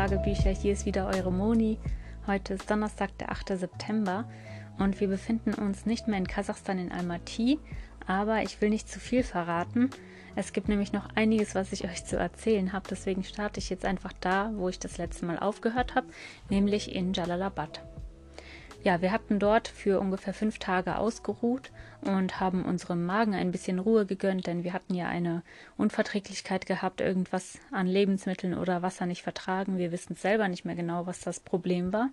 Tagebücher, hier ist wieder eure Moni. Heute ist Donnerstag, der 8. September und wir befinden uns nicht mehr in Kasachstan in Almaty, aber ich will nicht zu viel verraten. Es gibt nämlich noch einiges, was ich euch zu erzählen habe, deswegen starte ich jetzt einfach da, wo ich das letzte Mal aufgehört habe, nämlich in Jalalabad. Ja, wir hatten dort für ungefähr fünf Tage ausgeruht und haben unserem Magen ein bisschen Ruhe gegönnt, denn wir hatten ja eine Unverträglichkeit gehabt, irgendwas an Lebensmitteln oder Wasser nicht vertragen. Wir wissen selber nicht mehr genau, was das Problem war.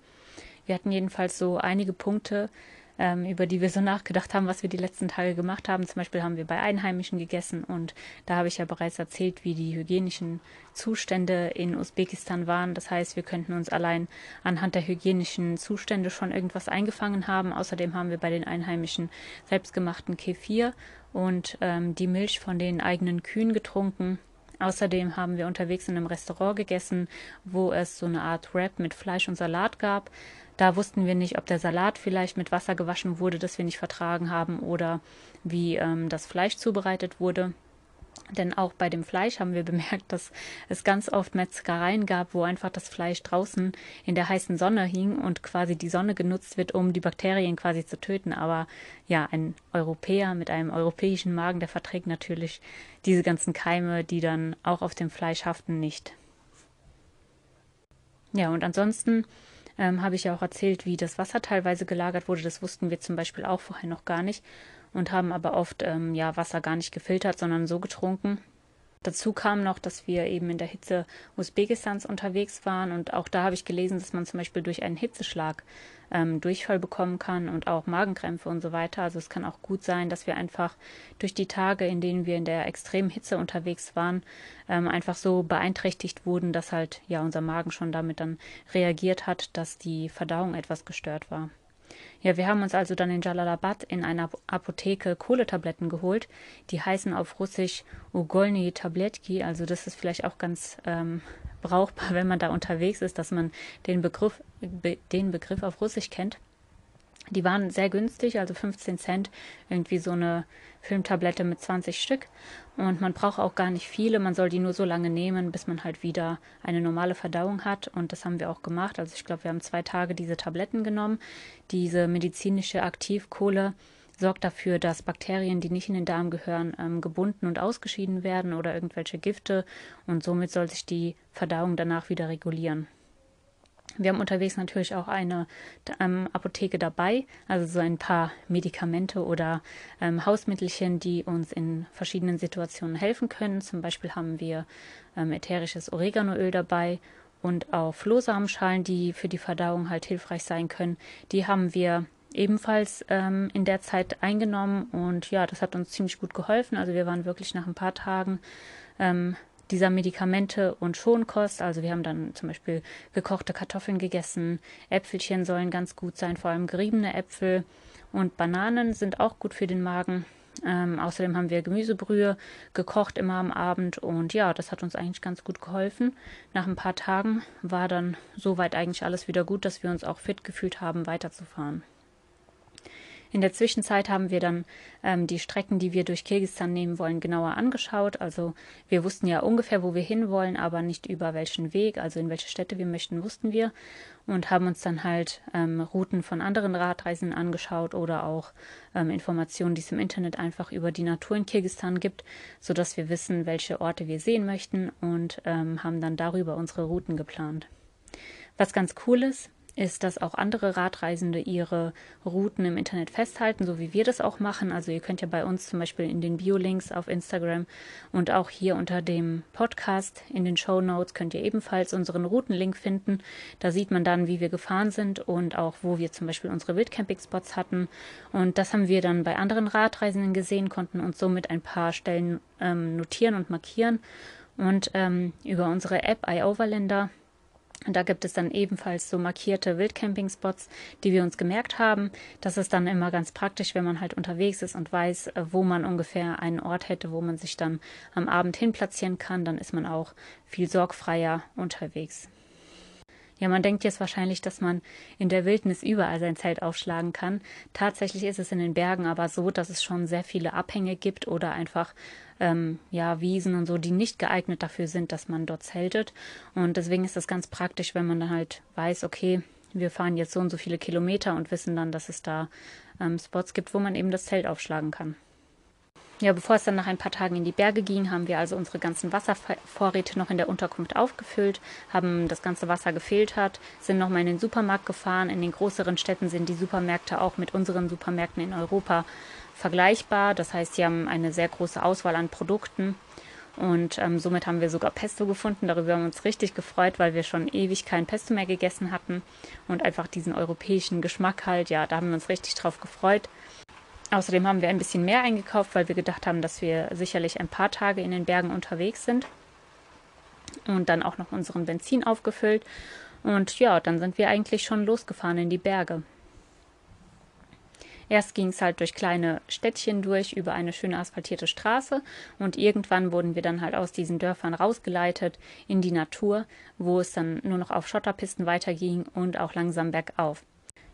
Wir hatten jedenfalls so einige Punkte, ähm, über die wir so nachgedacht haben, was wir die letzten Tage gemacht haben. Zum Beispiel haben wir bei Einheimischen gegessen und da habe ich ja bereits erzählt, wie die hygienischen Zustände in Usbekistan waren. Das heißt, wir könnten uns allein anhand der hygienischen Zustände schon irgendwas eingefangen haben. Außerdem haben wir bei den Einheimischen selbstgemachten Kefir und ähm, die Milch von den eigenen Kühen getrunken. Außerdem haben wir unterwegs in einem Restaurant gegessen, wo es so eine Art Wrap mit Fleisch und Salat gab. Da wussten wir nicht, ob der Salat vielleicht mit Wasser gewaschen wurde, das wir nicht vertragen haben, oder wie ähm, das Fleisch zubereitet wurde. Denn auch bei dem Fleisch haben wir bemerkt, dass es ganz oft Metzgereien gab, wo einfach das Fleisch draußen in der heißen Sonne hing und quasi die Sonne genutzt wird, um die Bakterien quasi zu töten. Aber ja, ein Europäer mit einem europäischen Magen, der verträgt natürlich diese ganzen Keime, die dann auch auf dem Fleisch haften, nicht. Ja, und ansonsten ähm, habe ich ja auch erzählt, wie das Wasser teilweise gelagert wurde. Das wussten wir zum Beispiel auch vorher noch gar nicht und haben aber oft ähm, ja Wasser gar nicht gefiltert, sondern so getrunken. Dazu kam noch, dass wir eben in der Hitze Usbekistans unterwegs waren und auch da habe ich gelesen, dass man zum Beispiel durch einen Hitzeschlag ähm, Durchfall bekommen kann und auch Magenkrämpfe und so weiter. Also es kann auch gut sein, dass wir einfach durch die Tage, in denen wir in der extremen Hitze unterwegs waren, ähm, einfach so beeinträchtigt wurden, dass halt ja unser Magen schon damit dann reagiert hat, dass die Verdauung etwas gestört war. Ja, wir haben uns also dann in Jalalabad in einer Apotheke Kohletabletten geholt. Die heißen auf Russisch Ugolny Tabletki. Also das ist vielleicht auch ganz ähm, brauchbar, wenn man da unterwegs ist, dass man den Begriff, be, den Begriff auf Russisch kennt. Die waren sehr günstig, also 15 Cent, irgendwie so eine Filmtablette mit 20 Stück. Und man braucht auch gar nicht viele, man soll die nur so lange nehmen, bis man halt wieder eine normale Verdauung hat. Und das haben wir auch gemacht. Also ich glaube, wir haben zwei Tage diese Tabletten genommen. Diese medizinische Aktivkohle sorgt dafür, dass Bakterien, die nicht in den Darm gehören, ähm, gebunden und ausgeschieden werden oder irgendwelche Gifte. Und somit soll sich die Verdauung danach wieder regulieren. Wir haben unterwegs natürlich auch eine ähm, Apotheke dabei, also so ein paar Medikamente oder ähm, Hausmittelchen, die uns in verschiedenen Situationen helfen können. Zum Beispiel haben wir ähm, ätherisches Oreganoöl dabei und auch Flohsamenschalen, die für die Verdauung halt hilfreich sein können. Die haben wir ebenfalls ähm, in der Zeit eingenommen und ja, das hat uns ziemlich gut geholfen. Also wir waren wirklich nach ein paar Tagen ähm, dieser Medikamente und Schonkost. Also wir haben dann zum Beispiel gekochte Kartoffeln gegessen. Äpfelchen sollen ganz gut sein, vor allem geriebene Äpfel. Und Bananen sind auch gut für den Magen. Ähm, außerdem haben wir Gemüsebrühe gekocht immer am Abend und ja, das hat uns eigentlich ganz gut geholfen. Nach ein paar Tagen war dann soweit eigentlich alles wieder gut, dass wir uns auch fit gefühlt haben, weiterzufahren. In der Zwischenzeit haben wir dann ähm, die Strecken, die wir durch Kirgisistan nehmen wollen, genauer angeschaut. Also wir wussten ja ungefähr, wo wir hinwollen, aber nicht über welchen Weg, also in welche Städte wir möchten, wussten wir. Und haben uns dann halt ähm, Routen von anderen Radreisen angeschaut oder auch ähm, Informationen, die es im Internet einfach über die Natur in Kirgisistan gibt, sodass wir wissen, welche Orte wir sehen möchten und ähm, haben dann darüber unsere Routen geplant. Was ganz cool ist, ist, dass auch andere Radreisende ihre Routen im Internet festhalten, so wie wir das auch machen. Also ihr könnt ja bei uns zum Beispiel in den Bio-Links auf Instagram und auch hier unter dem Podcast in den Show Notes könnt ihr ebenfalls unseren Routenlink finden. Da sieht man dann, wie wir gefahren sind und auch, wo wir zum Beispiel unsere Wildcamping-Spots hatten. Und das haben wir dann bei anderen Radreisenden gesehen, konnten uns somit ein paar Stellen ähm, notieren und markieren. Und ähm, über unsere App iOverlander und da gibt es dann ebenfalls so markierte Wildcamping-Spots, die wir uns gemerkt haben. Das ist dann immer ganz praktisch, wenn man halt unterwegs ist und weiß, äh, wo man ungefähr einen Ort hätte, wo man sich dann am Abend hin platzieren kann. Dann ist man auch viel sorgfreier unterwegs. Ja, man denkt jetzt wahrscheinlich, dass man in der Wildnis überall sein Zelt aufschlagen kann. Tatsächlich ist es in den Bergen aber so, dass es schon sehr viele Abhänge gibt oder einfach ähm, ja Wiesen und so, die nicht geeignet dafür sind, dass man dort zeltet. Und deswegen ist das ganz praktisch, wenn man dann halt weiß, okay, wir fahren jetzt so und so viele Kilometer und wissen dann, dass es da ähm, Spots gibt, wo man eben das Zelt aufschlagen kann. Ja, bevor es dann nach ein paar Tagen in die Berge ging, haben wir also unsere ganzen Wasservorräte noch in der Unterkunft aufgefüllt, haben das ganze Wasser gefiltert, sind nochmal in den Supermarkt gefahren. In den größeren Städten sind die Supermärkte auch mit unseren Supermärkten in Europa vergleichbar. Das heißt, sie haben eine sehr große Auswahl an Produkten. Und ähm, somit haben wir sogar Pesto gefunden. Darüber haben wir uns richtig gefreut, weil wir schon ewig kein Pesto mehr gegessen hatten. Und einfach diesen europäischen Geschmack halt, ja, da haben wir uns richtig drauf gefreut. Außerdem haben wir ein bisschen mehr eingekauft, weil wir gedacht haben, dass wir sicherlich ein paar Tage in den Bergen unterwegs sind. Und dann auch noch unseren Benzin aufgefüllt. Und ja, dann sind wir eigentlich schon losgefahren in die Berge. Erst ging es halt durch kleine Städtchen durch, über eine schöne asphaltierte Straße und irgendwann wurden wir dann halt aus diesen Dörfern rausgeleitet in die Natur, wo es dann nur noch auf Schotterpisten weiterging und auch langsam bergauf.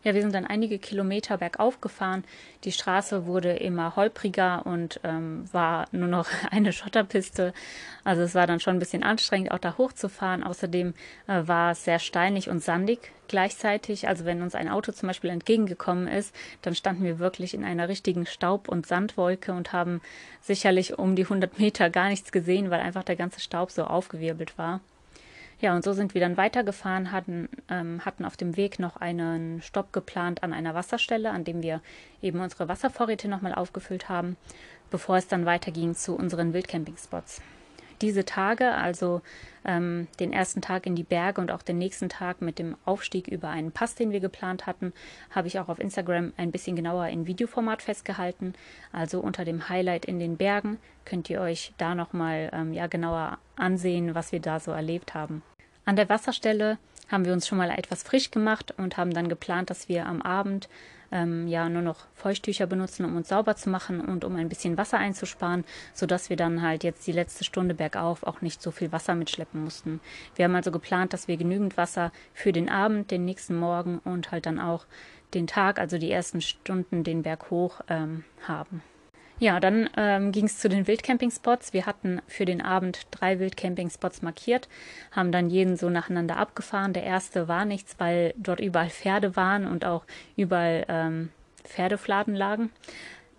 Ja, wir sind dann einige Kilometer bergauf gefahren. Die Straße wurde immer holpriger und ähm, war nur noch eine Schotterpiste. Also es war dann schon ein bisschen anstrengend, auch da hochzufahren. Außerdem äh, war es sehr steinig und sandig gleichzeitig. Also wenn uns ein Auto zum Beispiel entgegengekommen ist, dann standen wir wirklich in einer richtigen Staub- und Sandwolke und haben sicherlich um die 100 Meter gar nichts gesehen, weil einfach der ganze Staub so aufgewirbelt war. Ja, und so sind wir dann weitergefahren, hatten, ähm, hatten auf dem Weg noch einen Stopp geplant an einer Wasserstelle, an dem wir eben unsere Wasservorräte nochmal aufgefüllt haben, bevor es dann weiterging zu unseren Wildcampingspots. Diese Tage, also ähm, den ersten Tag in die Berge und auch den nächsten Tag mit dem Aufstieg über einen Pass, den wir geplant hatten, habe ich auch auf Instagram ein bisschen genauer in Videoformat festgehalten. Also unter dem Highlight in den Bergen könnt ihr euch da nochmal ähm, ja, genauer ansehen, was wir da so erlebt haben. An der Wasserstelle haben wir uns schon mal etwas frisch gemacht und haben dann geplant, dass wir am Abend ähm, ja nur noch Feuchttücher benutzen, um uns sauber zu machen und um ein bisschen Wasser einzusparen, sodass wir dann halt jetzt die letzte Stunde bergauf auch nicht so viel Wasser mitschleppen mussten. Wir haben also geplant, dass wir genügend Wasser für den Abend, den nächsten Morgen und halt dann auch den Tag, also die ersten Stunden den Berg hoch ähm, haben. Ja, dann ähm, ging es zu den Wildcampingspots. Wir hatten für den Abend drei Wildcampingspots markiert, haben dann jeden so nacheinander abgefahren. Der erste war nichts, weil dort überall Pferde waren und auch überall ähm, Pferdefladen lagen.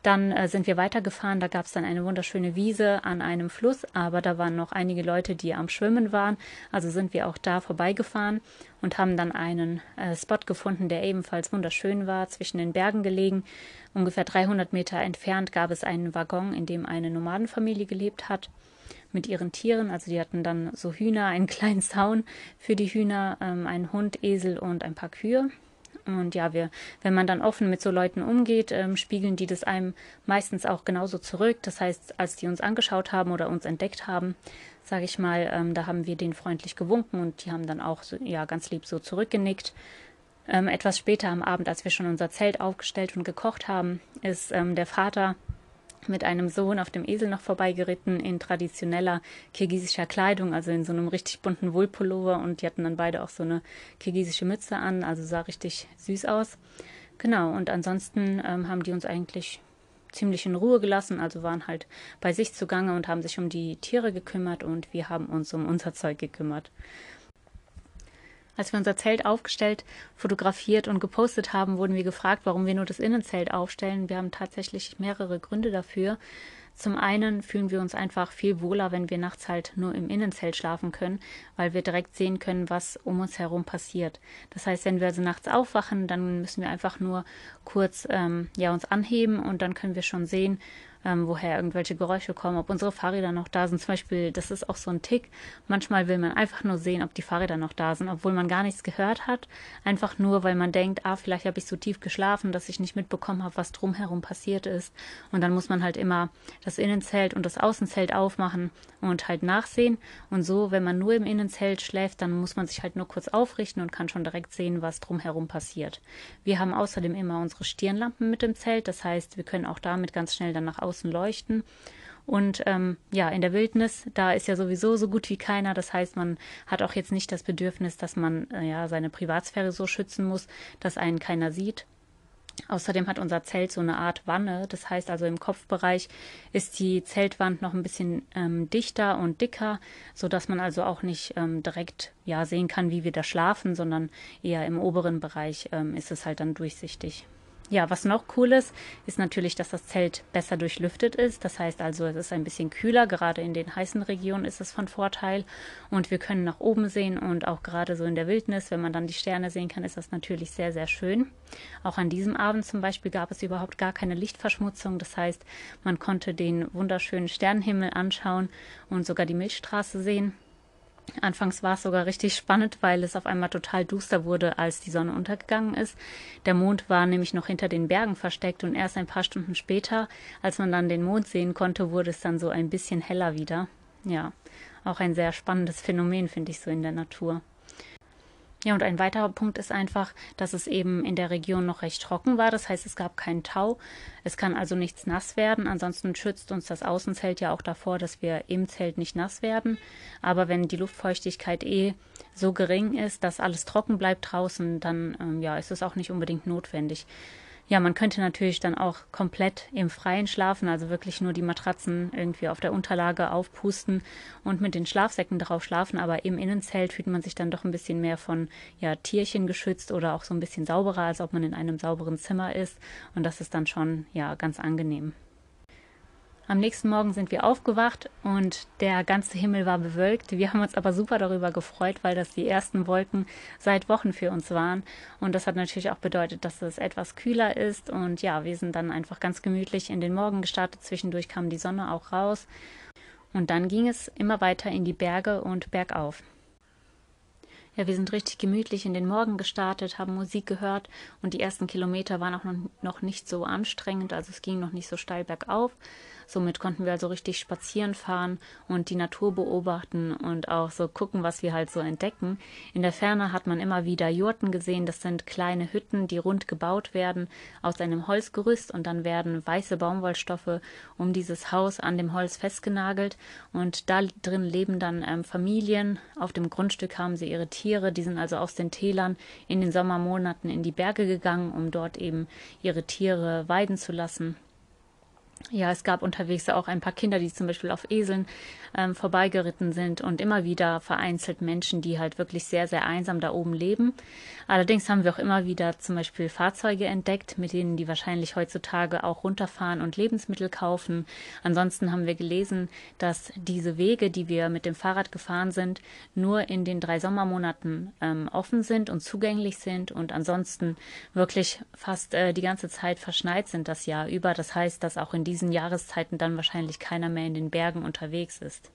Dann äh, sind wir weitergefahren, da gab es dann eine wunderschöne Wiese an einem Fluss, aber da waren noch einige Leute, die am Schwimmen waren. Also sind wir auch da vorbeigefahren und haben dann einen äh, Spot gefunden, der ebenfalls wunderschön war, zwischen den Bergen gelegen. Ungefähr 300 Meter entfernt gab es einen Waggon, in dem eine Nomadenfamilie gelebt hat mit ihren Tieren. Also die hatten dann so Hühner, einen kleinen Zaun für die Hühner, ähm, einen Hund, Esel und ein paar Kühe. Und ja, wir, wenn man dann offen mit so Leuten umgeht, ähm, spiegeln die das einem meistens auch genauso zurück. Das heißt, als die uns angeschaut haben oder uns entdeckt haben, sage ich mal, ähm, da haben wir denen freundlich gewunken und die haben dann auch so, ja ganz lieb so zurückgenickt. Ähm, etwas später am Abend, als wir schon unser Zelt aufgestellt und gekocht haben, ist ähm, der Vater mit einem Sohn auf dem Esel noch vorbeigeritten in traditioneller kirgisischer Kleidung, also in so einem richtig bunten Wollpullover und die hatten dann beide auch so eine kirgisische Mütze an, also sah richtig süß aus. Genau, und ansonsten ähm, haben die uns eigentlich ziemlich in Ruhe gelassen, also waren halt bei sich zugange und haben sich um die Tiere gekümmert und wir haben uns um unser Zeug gekümmert. Als wir unser Zelt aufgestellt, fotografiert und gepostet haben, wurden wir gefragt, warum wir nur das Innenzelt aufstellen. Wir haben tatsächlich mehrere Gründe dafür. Zum einen fühlen wir uns einfach viel wohler, wenn wir nachts halt nur im Innenzelt schlafen können, weil wir direkt sehen können, was um uns herum passiert. Das heißt, wenn wir also nachts aufwachen, dann müssen wir einfach nur kurz ähm, ja uns anheben und dann können wir schon sehen, ähm, woher irgendwelche Geräusche kommen, ob unsere Fahrräder noch da sind. Zum Beispiel, das ist auch so ein Tick. Manchmal will man einfach nur sehen, ob die Fahrräder noch da sind, obwohl man gar nichts gehört hat. Einfach nur, weil man denkt, ah, vielleicht habe ich so tief geschlafen, dass ich nicht mitbekommen habe, was drumherum passiert ist. Und dann muss man halt immer das Innenzelt und das Außenzelt aufmachen und halt nachsehen. Und so, wenn man nur im Innenzelt schläft, dann muss man sich halt nur kurz aufrichten und kann schon direkt sehen, was drumherum passiert. Wir haben außerdem immer unsere Stirnlampen mit im Zelt. Das heißt, wir können auch damit ganz schnell dann nach außen leuchten. Und ähm, ja, in der Wildnis, da ist ja sowieso so gut wie keiner. Das heißt, man hat auch jetzt nicht das Bedürfnis, dass man äh, ja seine Privatsphäre so schützen muss, dass einen keiner sieht. Außerdem hat unser Zelt so eine Art Wanne. Das heißt also im Kopfbereich ist die Zeltwand noch ein bisschen ähm, dichter und dicker, so dass man also auch nicht ähm, direkt ja sehen kann, wie wir da schlafen, sondern eher im oberen Bereich ähm, ist es halt dann durchsichtig. Ja, was noch cool ist, ist natürlich, dass das Zelt besser durchlüftet ist. Das heißt also, es ist ein bisschen kühler. Gerade in den heißen Regionen ist es von Vorteil. Und wir können nach oben sehen und auch gerade so in der Wildnis, wenn man dann die Sterne sehen kann, ist das natürlich sehr, sehr schön. Auch an diesem Abend zum Beispiel gab es überhaupt gar keine Lichtverschmutzung. Das heißt, man konnte den wunderschönen Sternenhimmel anschauen und sogar die Milchstraße sehen. Anfangs war es sogar richtig spannend, weil es auf einmal total duster wurde, als die Sonne untergegangen ist. Der Mond war nämlich noch hinter den Bergen versteckt und erst ein paar Stunden später, als man dann den Mond sehen konnte, wurde es dann so ein bisschen heller wieder. Ja, auch ein sehr spannendes Phänomen, finde ich so in der Natur. Ja, und ein weiterer Punkt ist einfach, dass es eben in der Region noch recht trocken war. Das heißt, es gab keinen Tau. Es kann also nichts nass werden. Ansonsten schützt uns das Außenzelt ja auch davor, dass wir im Zelt nicht nass werden. Aber wenn die Luftfeuchtigkeit eh so gering ist, dass alles trocken bleibt draußen, dann ähm, ja, ist es auch nicht unbedingt notwendig. Ja, man könnte natürlich dann auch komplett im Freien schlafen, also wirklich nur die Matratzen irgendwie auf der Unterlage aufpusten und mit den Schlafsäcken drauf schlafen, aber im Innenzelt fühlt man sich dann doch ein bisschen mehr von ja, Tierchen geschützt oder auch so ein bisschen sauberer, als ob man in einem sauberen Zimmer ist und das ist dann schon ja ganz angenehm. Am nächsten Morgen sind wir aufgewacht und der ganze Himmel war bewölkt. Wir haben uns aber super darüber gefreut, weil das die ersten Wolken seit Wochen für uns waren. Und das hat natürlich auch bedeutet, dass es etwas kühler ist. Und ja, wir sind dann einfach ganz gemütlich in den Morgen gestartet. Zwischendurch kam die Sonne auch raus. Und dann ging es immer weiter in die Berge und bergauf. Ja, wir sind richtig gemütlich in den Morgen gestartet, haben Musik gehört und die ersten Kilometer waren auch noch nicht so anstrengend, also es ging noch nicht so steil bergauf, Somit konnten wir also richtig spazieren fahren und die Natur beobachten und auch so gucken, was wir halt so entdecken. In der Ferne hat man immer wieder Jurten gesehen. Das sind kleine Hütten, die rund gebaut werden aus einem Holzgerüst und dann werden weiße Baumwollstoffe um dieses Haus an dem Holz festgenagelt und da drin leben dann ähm, Familien. Auf dem Grundstück haben sie ihre Tiere, die sind also aus den Tälern in den Sommermonaten in die Berge gegangen, um dort eben ihre Tiere weiden zu lassen. Ja, es gab unterwegs auch ein paar Kinder, die zum Beispiel auf Eseln ähm, vorbeigeritten sind und immer wieder vereinzelt Menschen, die halt wirklich sehr, sehr einsam da oben leben. Allerdings haben wir auch immer wieder zum Beispiel Fahrzeuge entdeckt, mit denen die wahrscheinlich heutzutage auch runterfahren und Lebensmittel kaufen. Ansonsten haben wir gelesen, dass diese Wege, die wir mit dem Fahrrad gefahren sind, nur in den drei Sommermonaten ähm, offen sind und zugänglich sind und ansonsten wirklich fast äh, die ganze Zeit verschneit sind das Jahr über. Das heißt, dass auch in diesen Jahreszeiten dann wahrscheinlich keiner mehr in den Bergen unterwegs ist.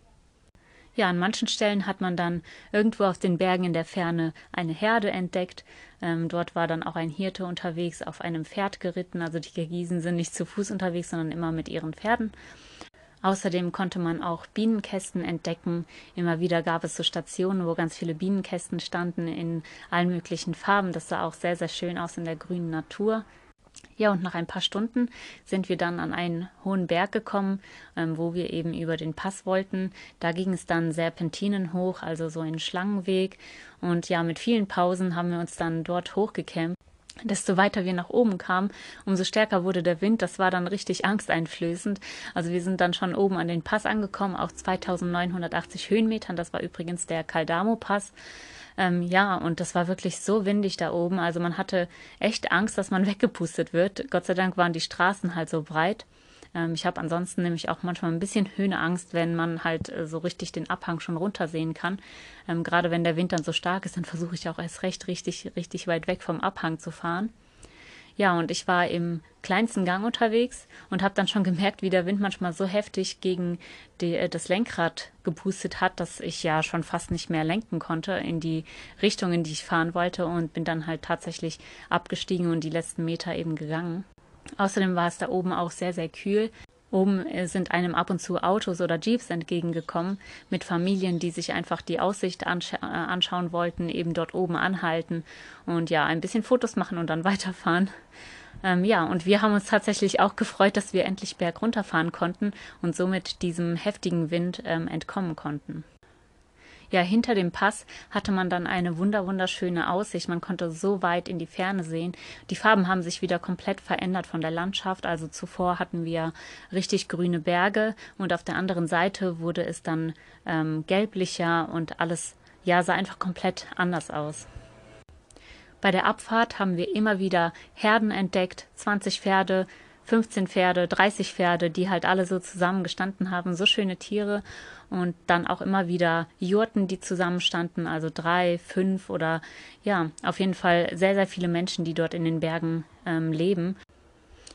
Ja, an manchen Stellen hat man dann irgendwo auf den Bergen in der Ferne eine Herde entdeckt. Ähm, dort war dann auch ein Hirte unterwegs, auf einem Pferd geritten. Also die Kirgisen sind nicht zu Fuß unterwegs, sondern immer mit ihren Pferden. Außerdem konnte man auch Bienenkästen entdecken. Immer wieder gab es so Stationen, wo ganz viele Bienenkästen standen in allen möglichen Farben. Das sah auch sehr, sehr schön aus in der grünen Natur. Ja, und nach ein paar Stunden sind wir dann an einen hohen Berg gekommen, ähm, wo wir eben über den Pass wollten. Da ging es dann Serpentinen hoch, also so einen Schlangenweg. Und ja, mit vielen Pausen haben wir uns dann dort hochgekämmt. Desto weiter wir nach oben kamen, umso stärker wurde der Wind. Das war dann richtig angsteinflößend. Also wir sind dann schon oben an den Pass angekommen, auf 2980 Höhenmetern. Das war übrigens der Caldamo-Pass. Ähm, ja, und das war wirklich so windig da oben. Also man hatte echt Angst, dass man weggepustet wird. Gott sei Dank waren die Straßen halt so breit. Ähm, ich habe ansonsten nämlich auch manchmal ein bisschen Höhenangst, wenn man halt äh, so richtig den Abhang schon runtersehen kann. Ähm, Gerade wenn der Wind dann so stark ist, dann versuche ich auch erst recht richtig, richtig weit weg vom Abhang zu fahren. Ja, und ich war im kleinsten Gang unterwegs und habe dann schon gemerkt, wie der Wind manchmal so heftig gegen die, äh, das Lenkrad gepustet hat, dass ich ja schon fast nicht mehr lenken konnte in die Richtung, in die ich fahren wollte und bin dann halt tatsächlich abgestiegen und die letzten Meter eben gegangen. Außerdem war es da oben auch sehr, sehr kühl. Oben äh, sind einem ab und zu Autos oder Jeeps entgegengekommen mit Familien, die sich einfach die Aussicht anscha äh, anschauen wollten, eben dort oben anhalten und ja, ein bisschen Fotos machen und dann weiterfahren. Ähm, ja, und wir haben uns tatsächlich auch gefreut, dass wir endlich bergunterfahren konnten und somit diesem heftigen Wind ähm, entkommen konnten. Ja, hinter dem Pass hatte man dann eine wunder wunderschöne Aussicht. Man konnte so weit in die Ferne sehen. Die Farben haben sich wieder komplett verändert von der Landschaft. Also zuvor hatten wir richtig grüne Berge und auf der anderen Seite wurde es dann ähm, gelblicher und alles ja sah einfach komplett anders aus. Bei der Abfahrt haben wir immer wieder Herden entdeckt, 20 Pferde, 15 Pferde, 30 Pferde, die halt alle so zusammen gestanden haben, so schöne Tiere und dann auch immer wieder Jurten, die zusammenstanden, also drei, fünf oder ja, auf jeden Fall sehr, sehr viele Menschen, die dort in den Bergen ähm, leben.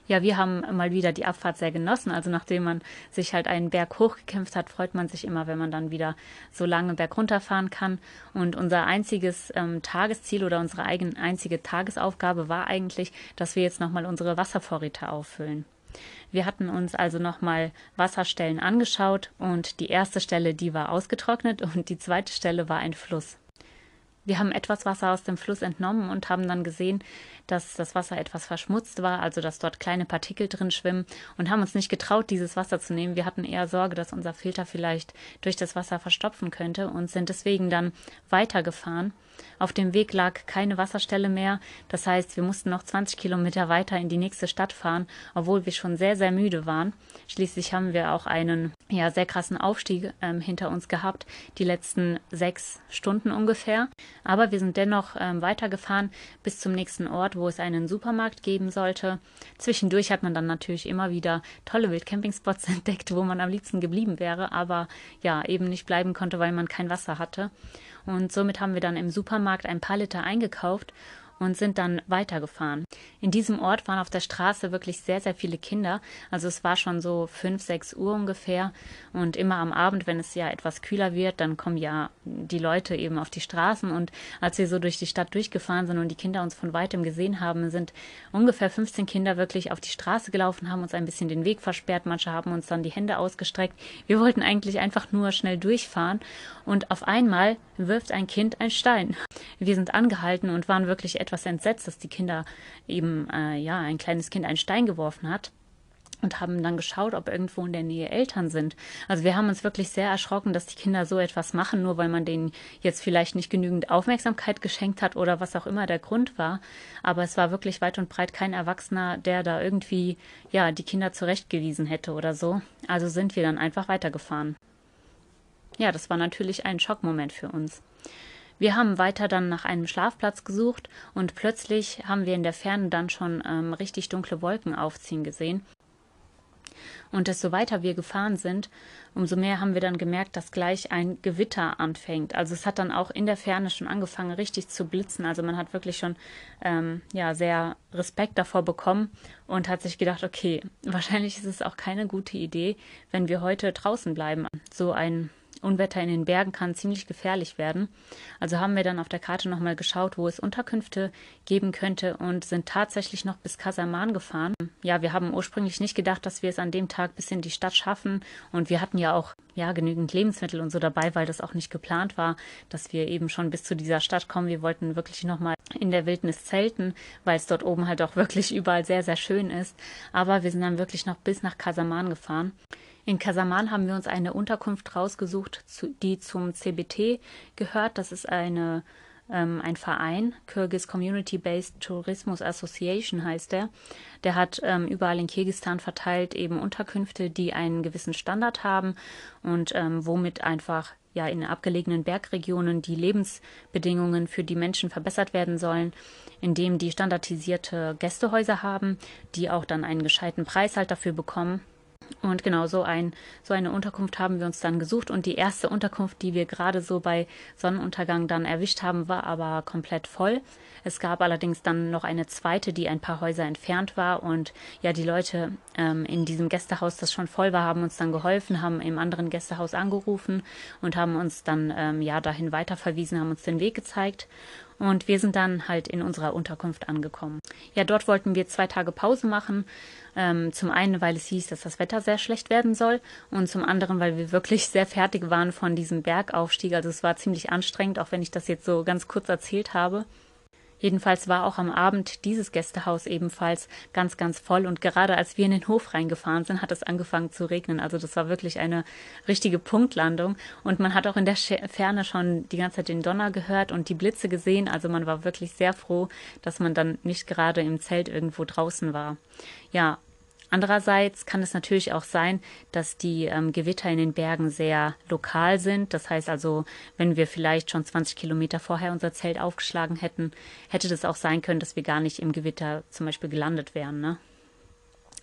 Ja, wir haben mal wieder die Abfahrt sehr genossen. Also nachdem man sich halt einen Berg hochgekämpft hat, freut man sich immer, wenn man dann wieder so lange Berg runterfahren kann. Und unser einziges ähm, Tagesziel oder unsere eigene einzige Tagesaufgabe war eigentlich, dass wir jetzt nochmal unsere Wasservorräte auffüllen. Wir hatten uns also nochmal Wasserstellen angeschaut und die erste Stelle, die war ausgetrocknet und die zweite Stelle war ein Fluss. Wir haben etwas Wasser aus dem Fluss entnommen und haben dann gesehen, dass das Wasser etwas verschmutzt war, also dass dort kleine Partikel drin schwimmen und haben uns nicht getraut, dieses Wasser zu nehmen. Wir hatten eher Sorge, dass unser Filter vielleicht durch das Wasser verstopfen könnte und sind deswegen dann weitergefahren. Auf dem Weg lag keine Wasserstelle mehr. Das heißt, wir mussten noch 20 Kilometer weiter in die nächste Stadt fahren, obwohl wir schon sehr, sehr müde waren. Schließlich haben wir auch einen ja, sehr krassen Aufstieg ähm, hinter uns gehabt, die letzten sechs Stunden ungefähr. Aber wir sind dennoch ähm, weitergefahren bis zum nächsten Ort, wo es einen Supermarkt geben sollte. Zwischendurch hat man dann natürlich immer wieder tolle Wildcampingspots entdeckt, wo man am liebsten geblieben wäre, aber ja, eben nicht bleiben konnte, weil man kein Wasser hatte. Und somit haben wir dann im Supermarkt ein paar Liter eingekauft und sind dann weitergefahren. In diesem Ort waren auf der Straße wirklich sehr, sehr viele Kinder. Also es war schon so fünf, sechs Uhr ungefähr. Und immer am Abend, wenn es ja etwas kühler wird, dann kommen ja die Leute eben auf die Straßen. Und als wir so durch die Stadt durchgefahren sind und die Kinder uns von weitem gesehen haben, sind ungefähr 15 Kinder wirklich auf die Straße gelaufen, haben uns ein bisschen den Weg versperrt. Manche haben uns dann die Hände ausgestreckt. Wir wollten eigentlich einfach nur schnell durchfahren. Und auf einmal wirft ein Kind ein Stein. Wir sind angehalten und waren wirklich etwas entsetzt, dass die Kinder eben, äh, ja, ein kleines Kind einen Stein geworfen hat und haben dann geschaut, ob irgendwo in der Nähe Eltern sind. Also wir haben uns wirklich sehr erschrocken, dass die Kinder so etwas machen, nur weil man denen jetzt vielleicht nicht genügend Aufmerksamkeit geschenkt hat oder was auch immer der Grund war. Aber es war wirklich weit und breit kein Erwachsener, der da irgendwie, ja, die Kinder zurechtgewiesen hätte oder so. Also sind wir dann einfach weitergefahren. Ja, das war natürlich ein Schockmoment für uns. Wir haben weiter dann nach einem Schlafplatz gesucht und plötzlich haben wir in der Ferne dann schon ähm, richtig dunkle Wolken aufziehen gesehen. Und desto weiter wir gefahren sind, umso mehr haben wir dann gemerkt, dass gleich ein Gewitter anfängt. Also es hat dann auch in der Ferne schon angefangen, richtig zu blitzen. Also man hat wirklich schon ähm, ja sehr Respekt davor bekommen und hat sich gedacht, okay, wahrscheinlich ist es auch keine gute Idee, wenn wir heute draußen bleiben. So ein Unwetter in den Bergen kann ziemlich gefährlich werden. Also haben wir dann auf der Karte nochmal geschaut, wo es Unterkünfte geben könnte und sind tatsächlich noch bis Kasaman gefahren. Ja, wir haben ursprünglich nicht gedacht, dass wir es an dem Tag bis in die Stadt schaffen und wir hatten ja auch ja genügend Lebensmittel und so dabei, weil das auch nicht geplant war, dass wir eben schon bis zu dieser Stadt kommen. Wir wollten wirklich nochmal in der Wildnis zelten, weil es dort oben halt auch wirklich überall sehr, sehr schön ist. Aber wir sind dann wirklich noch bis nach Kasaman gefahren. In Kasaman haben wir uns eine Unterkunft rausgesucht, die zum CBT gehört. Das ist eine, ähm, ein Verein, Kyrgyz Community Based Tourismus Association heißt der. Der hat ähm, überall in Kirgistan verteilt eben Unterkünfte, die einen gewissen Standard haben und ähm, womit einfach ja in abgelegenen Bergregionen die Lebensbedingungen für die Menschen verbessert werden sollen, indem die standardisierte Gästehäuser haben, die auch dann einen gescheiten Preis halt dafür bekommen und genau so, ein, so eine Unterkunft haben wir uns dann gesucht. Und die erste Unterkunft, die wir gerade so bei Sonnenuntergang dann erwischt haben, war aber komplett voll. Es gab allerdings dann noch eine zweite, die ein paar Häuser entfernt war. Und ja, die Leute ähm, in diesem Gästehaus, das schon voll war, haben uns dann geholfen, haben im anderen Gästehaus angerufen und haben uns dann ähm, ja dahin weiterverwiesen, haben uns den Weg gezeigt. Und wir sind dann halt in unserer Unterkunft angekommen. Ja, dort wollten wir zwei Tage Pause machen. Ähm, zum einen, weil es hieß, dass das Wetter sehr schlecht werden soll. Und zum anderen, weil wir wirklich sehr fertig waren von diesem Bergaufstieg. Also es war ziemlich anstrengend, auch wenn ich das jetzt so ganz kurz erzählt habe. Jedenfalls war auch am Abend dieses Gästehaus ebenfalls ganz, ganz voll. Und gerade als wir in den Hof reingefahren sind, hat es angefangen zu regnen. Also das war wirklich eine richtige Punktlandung. Und man hat auch in der Ferne schon die ganze Zeit den Donner gehört und die Blitze gesehen. Also man war wirklich sehr froh, dass man dann nicht gerade im Zelt irgendwo draußen war. Ja, Andererseits kann es natürlich auch sein, dass die ähm, Gewitter in den Bergen sehr lokal sind. Das heißt also, wenn wir vielleicht schon 20 Kilometer vorher unser Zelt aufgeschlagen hätten, hätte das auch sein können, dass wir gar nicht im Gewitter zum Beispiel gelandet wären. Ne?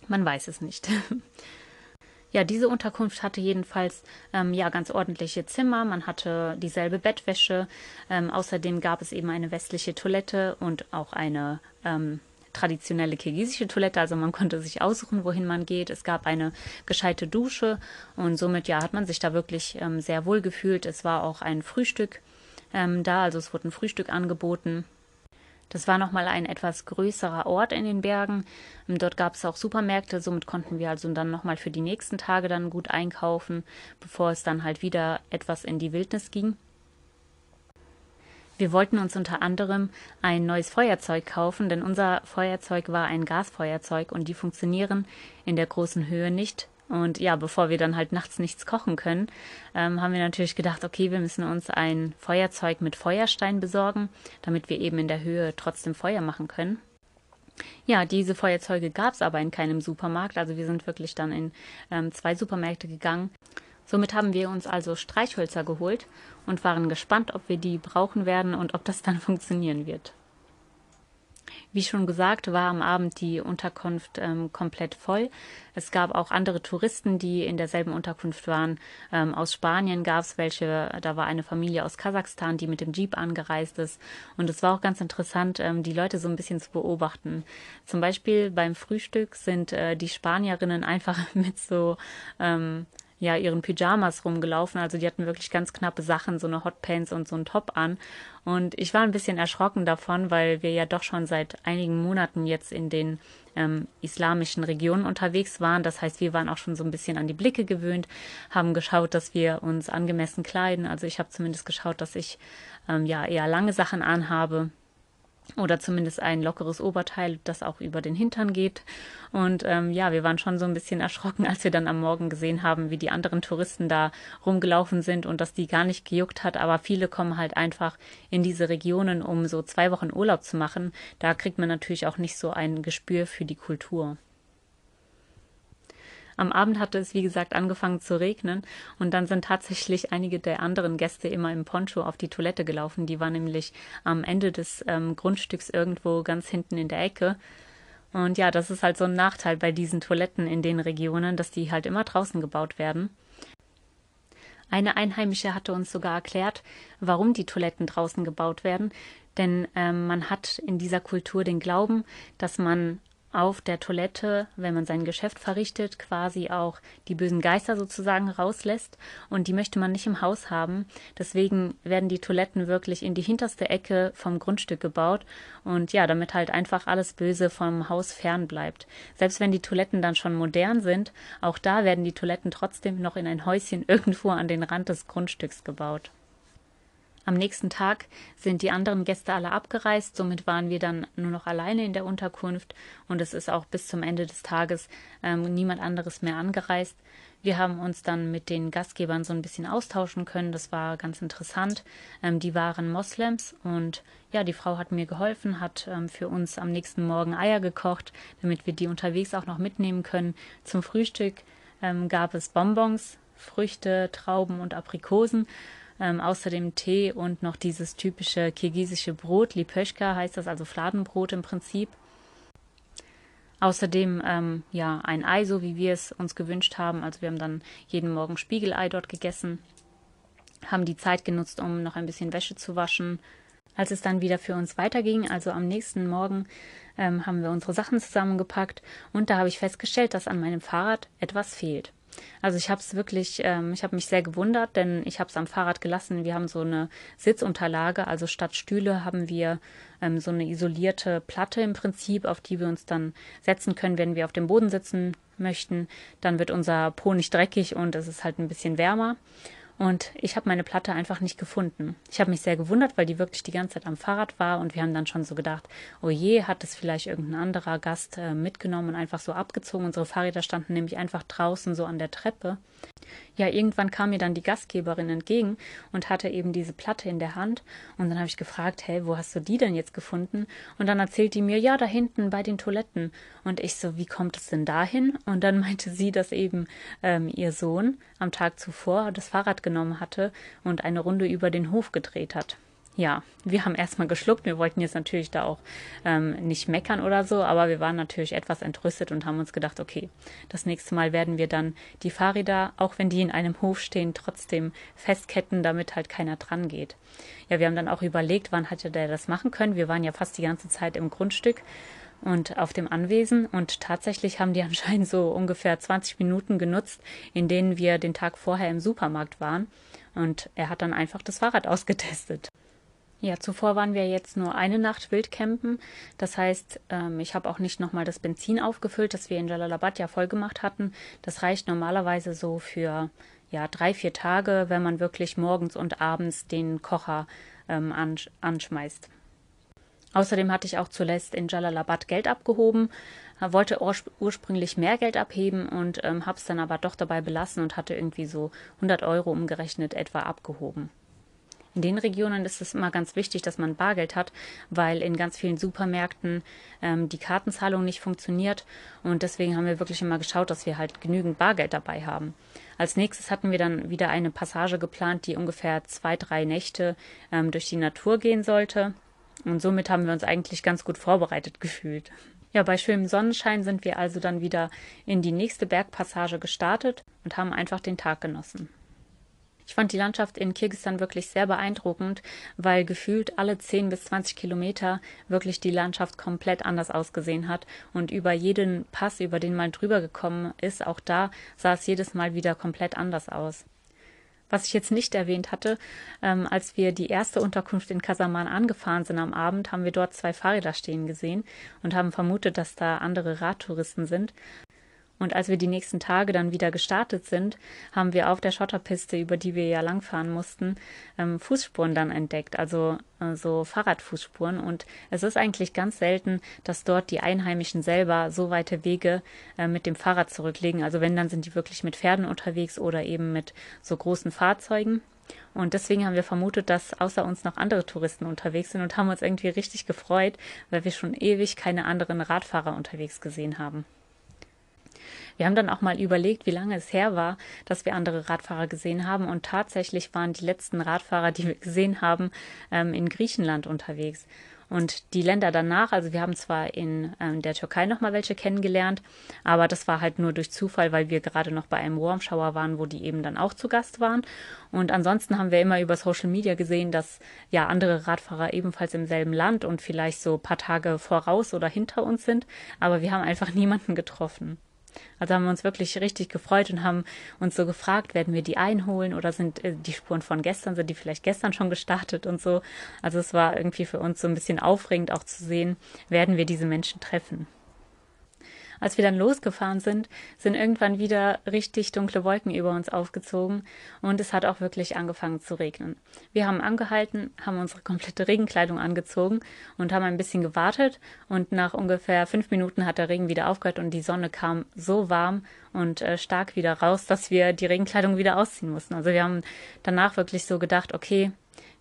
Man weiß es nicht. Ja, diese Unterkunft hatte jedenfalls ähm, ja ganz ordentliche Zimmer. Man hatte dieselbe Bettwäsche. Ähm, außerdem gab es eben eine westliche Toilette und auch eine ähm, traditionelle kirgisische Toilette, also man konnte sich aussuchen, wohin man geht. Es gab eine gescheite Dusche und somit ja hat man sich da wirklich ähm, sehr wohl gefühlt. Es war auch ein Frühstück ähm, da, also es wurde ein Frühstück angeboten. Das war nochmal ein etwas größerer Ort in den Bergen. Ähm, dort gab es auch Supermärkte, somit konnten wir also dann nochmal für die nächsten Tage dann gut einkaufen, bevor es dann halt wieder etwas in die Wildnis ging. Wir wollten uns unter anderem ein neues Feuerzeug kaufen, denn unser Feuerzeug war ein Gasfeuerzeug und die funktionieren in der großen Höhe nicht. Und ja, bevor wir dann halt nachts nichts kochen können, ähm, haben wir natürlich gedacht, okay, wir müssen uns ein Feuerzeug mit Feuerstein besorgen, damit wir eben in der Höhe trotzdem Feuer machen können. Ja, diese Feuerzeuge gab es aber in keinem Supermarkt. Also wir sind wirklich dann in ähm, zwei Supermärkte gegangen Somit haben wir uns also Streichhölzer geholt und waren gespannt, ob wir die brauchen werden und ob das dann funktionieren wird. Wie schon gesagt, war am Abend die Unterkunft ähm, komplett voll. Es gab auch andere Touristen, die in derselben Unterkunft waren. Ähm, aus Spanien gab es welche, da war eine Familie aus Kasachstan, die mit dem Jeep angereist ist. Und es war auch ganz interessant, ähm, die Leute so ein bisschen zu beobachten. Zum Beispiel beim Frühstück sind äh, die Spanierinnen einfach mit so ähm, ja ihren Pyjamas rumgelaufen. Also die hatten wirklich ganz knappe Sachen, so eine Hotpants und so ein Top an. Und ich war ein bisschen erschrocken davon, weil wir ja doch schon seit einigen Monaten jetzt in den ähm, islamischen Regionen unterwegs waren. Das heißt, wir waren auch schon so ein bisschen an die Blicke gewöhnt, haben geschaut, dass wir uns angemessen kleiden. Also ich habe zumindest geschaut, dass ich ähm, ja eher lange Sachen anhabe oder zumindest ein lockeres Oberteil, das auch über den Hintern geht. Und ähm, ja, wir waren schon so ein bisschen erschrocken, als wir dann am Morgen gesehen haben, wie die anderen Touristen da rumgelaufen sind und dass die gar nicht gejuckt hat. Aber viele kommen halt einfach in diese Regionen, um so zwei Wochen Urlaub zu machen. Da kriegt man natürlich auch nicht so ein Gespür für die Kultur. Am Abend hatte es, wie gesagt, angefangen zu regnen und dann sind tatsächlich einige der anderen Gäste immer im Poncho auf die Toilette gelaufen. Die war nämlich am Ende des ähm, Grundstücks irgendwo ganz hinten in der Ecke. Und ja, das ist halt so ein Nachteil bei diesen Toiletten in den Regionen, dass die halt immer draußen gebaut werden. Eine Einheimische hatte uns sogar erklärt, warum die Toiletten draußen gebaut werden. Denn ähm, man hat in dieser Kultur den Glauben, dass man auf der Toilette, wenn man sein Geschäft verrichtet, quasi auch die bösen Geister sozusagen rauslässt. Und die möchte man nicht im Haus haben. Deswegen werden die Toiletten wirklich in die hinterste Ecke vom Grundstück gebaut. Und ja, damit halt einfach alles Böse vom Haus fern bleibt. Selbst wenn die Toiletten dann schon modern sind, auch da werden die Toiletten trotzdem noch in ein Häuschen irgendwo an den Rand des Grundstücks gebaut. Am nächsten Tag sind die anderen Gäste alle abgereist, somit waren wir dann nur noch alleine in der Unterkunft und es ist auch bis zum Ende des Tages ähm, niemand anderes mehr angereist. Wir haben uns dann mit den Gastgebern so ein bisschen austauschen können, das war ganz interessant. Ähm, die waren Moslems und ja, die Frau hat mir geholfen, hat ähm, für uns am nächsten Morgen Eier gekocht, damit wir die unterwegs auch noch mitnehmen können. Zum Frühstück ähm, gab es Bonbons, Früchte, Trauben und Aprikosen ähm, außerdem Tee und noch dieses typische kirgisische Brot, Lipöschka heißt das, also Fladenbrot im Prinzip. Außerdem ähm, ja ein Ei, so wie wir es uns gewünscht haben. Also wir haben dann jeden Morgen Spiegelei dort gegessen, haben die Zeit genutzt, um noch ein bisschen Wäsche zu waschen. Als es dann wieder für uns weiterging, also am nächsten Morgen, ähm, haben wir unsere Sachen zusammengepackt und da habe ich festgestellt, dass an meinem Fahrrad etwas fehlt. Also ich habe es wirklich, ähm, ich habe mich sehr gewundert, denn ich habe es am Fahrrad gelassen. Wir haben so eine Sitzunterlage, also statt Stühle haben wir ähm, so eine isolierte Platte im Prinzip, auf die wir uns dann setzen können, wenn wir auf dem Boden sitzen möchten. Dann wird unser Po nicht dreckig und es ist halt ein bisschen wärmer. Und ich habe meine Platte einfach nicht gefunden. Ich habe mich sehr gewundert, weil die wirklich die ganze Zeit am Fahrrad war und wir haben dann schon so gedacht, oh je, hat es vielleicht irgendein anderer Gast äh, mitgenommen und einfach so abgezogen. Unsere Fahrräder standen nämlich einfach draußen so an der Treppe. Ja, irgendwann kam mir dann die Gastgeberin entgegen und hatte eben diese Platte in der Hand. Und dann habe ich gefragt, hey, wo hast du die denn jetzt gefunden? Und dann erzählt die mir, ja, da hinten bei den Toiletten. Und ich so, wie kommt es denn dahin? Und dann meinte sie, dass eben ähm, ihr Sohn am Tag zuvor das Fahrrad genommen hatte und eine Runde über den Hof gedreht hat ja, wir haben erstmal geschluckt. Wir wollten jetzt natürlich da auch ähm, nicht meckern oder so, aber wir waren natürlich etwas entrüstet und haben uns gedacht, okay, das nächste Mal werden wir dann die Fahrräder, auch wenn die in einem Hof stehen, trotzdem festketten, damit halt keiner dran geht. Ja, wir haben dann auch überlegt, wann hätte der das machen können. Wir waren ja fast die ganze Zeit im Grundstück und auf dem Anwesen und tatsächlich haben die anscheinend so ungefähr 20 Minuten genutzt, in denen wir den Tag vorher im Supermarkt waren und er hat dann einfach das Fahrrad ausgetestet. Ja, zuvor waren wir jetzt nur eine Nacht Wildcampen. Das heißt, ähm, ich habe auch nicht nochmal das Benzin aufgefüllt, das wir in Jalalabad ja voll gemacht hatten. Das reicht normalerweise so für ja, drei, vier Tage, wenn man wirklich morgens und abends den Kocher ähm, ansch anschmeißt. Außerdem hatte ich auch zuletzt in Jalalabad Geld abgehoben, wollte ursprünglich mehr Geld abheben und ähm, habe es dann aber doch dabei belassen und hatte irgendwie so 100 Euro umgerechnet etwa abgehoben. In den Regionen ist es immer ganz wichtig, dass man Bargeld hat, weil in ganz vielen Supermärkten ähm, die Kartenzahlung nicht funktioniert. Und deswegen haben wir wirklich immer geschaut, dass wir halt genügend Bargeld dabei haben. Als nächstes hatten wir dann wieder eine Passage geplant, die ungefähr zwei, drei Nächte ähm, durch die Natur gehen sollte. Und somit haben wir uns eigentlich ganz gut vorbereitet gefühlt. Ja, bei schönem Sonnenschein sind wir also dann wieder in die nächste Bergpassage gestartet und haben einfach den Tag genossen. Ich fand die Landschaft in Kirgisistan wirklich sehr beeindruckend, weil gefühlt alle 10 bis 20 Kilometer wirklich die Landschaft komplett anders ausgesehen hat und über jeden Pass, über den man drüber gekommen ist, auch da sah es jedes Mal wieder komplett anders aus. Was ich jetzt nicht erwähnt hatte, ähm, als wir die erste Unterkunft in Kasaman angefahren sind am Abend, haben wir dort zwei Fahrräder stehen gesehen und haben vermutet, dass da andere Radtouristen sind. Und als wir die nächsten Tage dann wieder gestartet sind, haben wir auf der Schotterpiste, über die wir ja langfahren mussten, ähm, Fußspuren dann entdeckt, also äh, so Fahrradfußspuren. Und es ist eigentlich ganz selten, dass dort die Einheimischen selber so weite Wege äh, mit dem Fahrrad zurücklegen. Also wenn, dann sind die wirklich mit Pferden unterwegs oder eben mit so großen Fahrzeugen. Und deswegen haben wir vermutet, dass außer uns noch andere Touristen unterwegs sind und haben uns irgendwie richtig gefreut, weil wir schon ewig keine anderen Radfahrer unterwegs gesehen haben. Wir haben dann auch mal überlegt, wie lange es her war, dass wir andere Radfahrer gesehen haben. Und tatsächlich waren die letzten Radfahrer, die wir gesehen haben, ähm, in Griechenland unterwegs. Und die Länder danach, also wir haben zwar in ähm, der Türkei noch mal welche kennengelernt, aber das war halt nur durch Zufall, weil wir gerade noch bei einem Warmschauer waren, wo die eben dann auch zu Gast waren. Und ansonsten haben wir immer über Social Media gesehen, dass ja andere Radfahrer ebenfalls im selben Land und vielleicht so paar Tage voraus oder hinter uns sind, aber wir haben einfach niemanden getroffen. Also haben wir uns wirklich richtig gefreut und haben uns so gefragt, werden wir die einholen oder sind äh, die Spuren von gestern, sind die vielleicht gestern schon gestartet und so. Also es war irgendwie für uns so ein bisschen aufregend auch zu sehen, werden wir diese Menschen treffen. Als wir dann losgefahren sind, sind irgendwann wieder richtig dunkle Wolken über uns aufgezogen und es hat auch wirklich angefangen zu regnen. Wir haben angehalten, haben unsere komplette Regenkleidung angezogen und haben ein bisschen gewartet und nach ungefähr fünf Minuten hat der Regen wieder aufgehört und die Sonne kam so warm und äh, stark wieder raus, dass wir die Regenkleidung wieder ausziehen mussten. Also wir haben danach wirklich so gedacht, okay,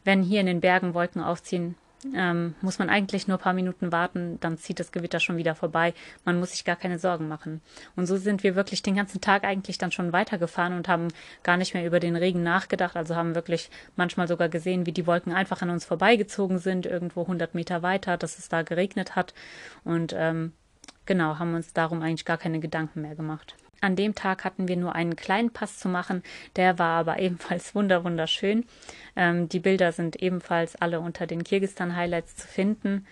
wenn hier in den Bergen Wolken aufziehen, ähm, muss man eigentlich nur ein paar Minuten warten, dann zieht das Gewitter schon wieder vorbei. Man muss sich gar keine Sorgen machen. Und so sind wir wirklich den ganzen Tag eigentlich dann schon weitergefahren und haben gar nicht mehr über den Regen nachgedacht. Also haben wirklich manchmal sogar gesehen, wie die Wolken einfach an uns vorbeigezogen sind, irgendwo 100 Meter weiter, dass es da geregnet hat. Und ähm, genau, haben uns darum eigentlich gar keine Gedanken mehr gemacht. An dem Tag hatten wir nur einen kleinen Pass zu machen, der war aber ebenfalls wunderschön. Ähm, die Bilder sind ebenfalls alle unter den Kirgistan-Highlights zu finden.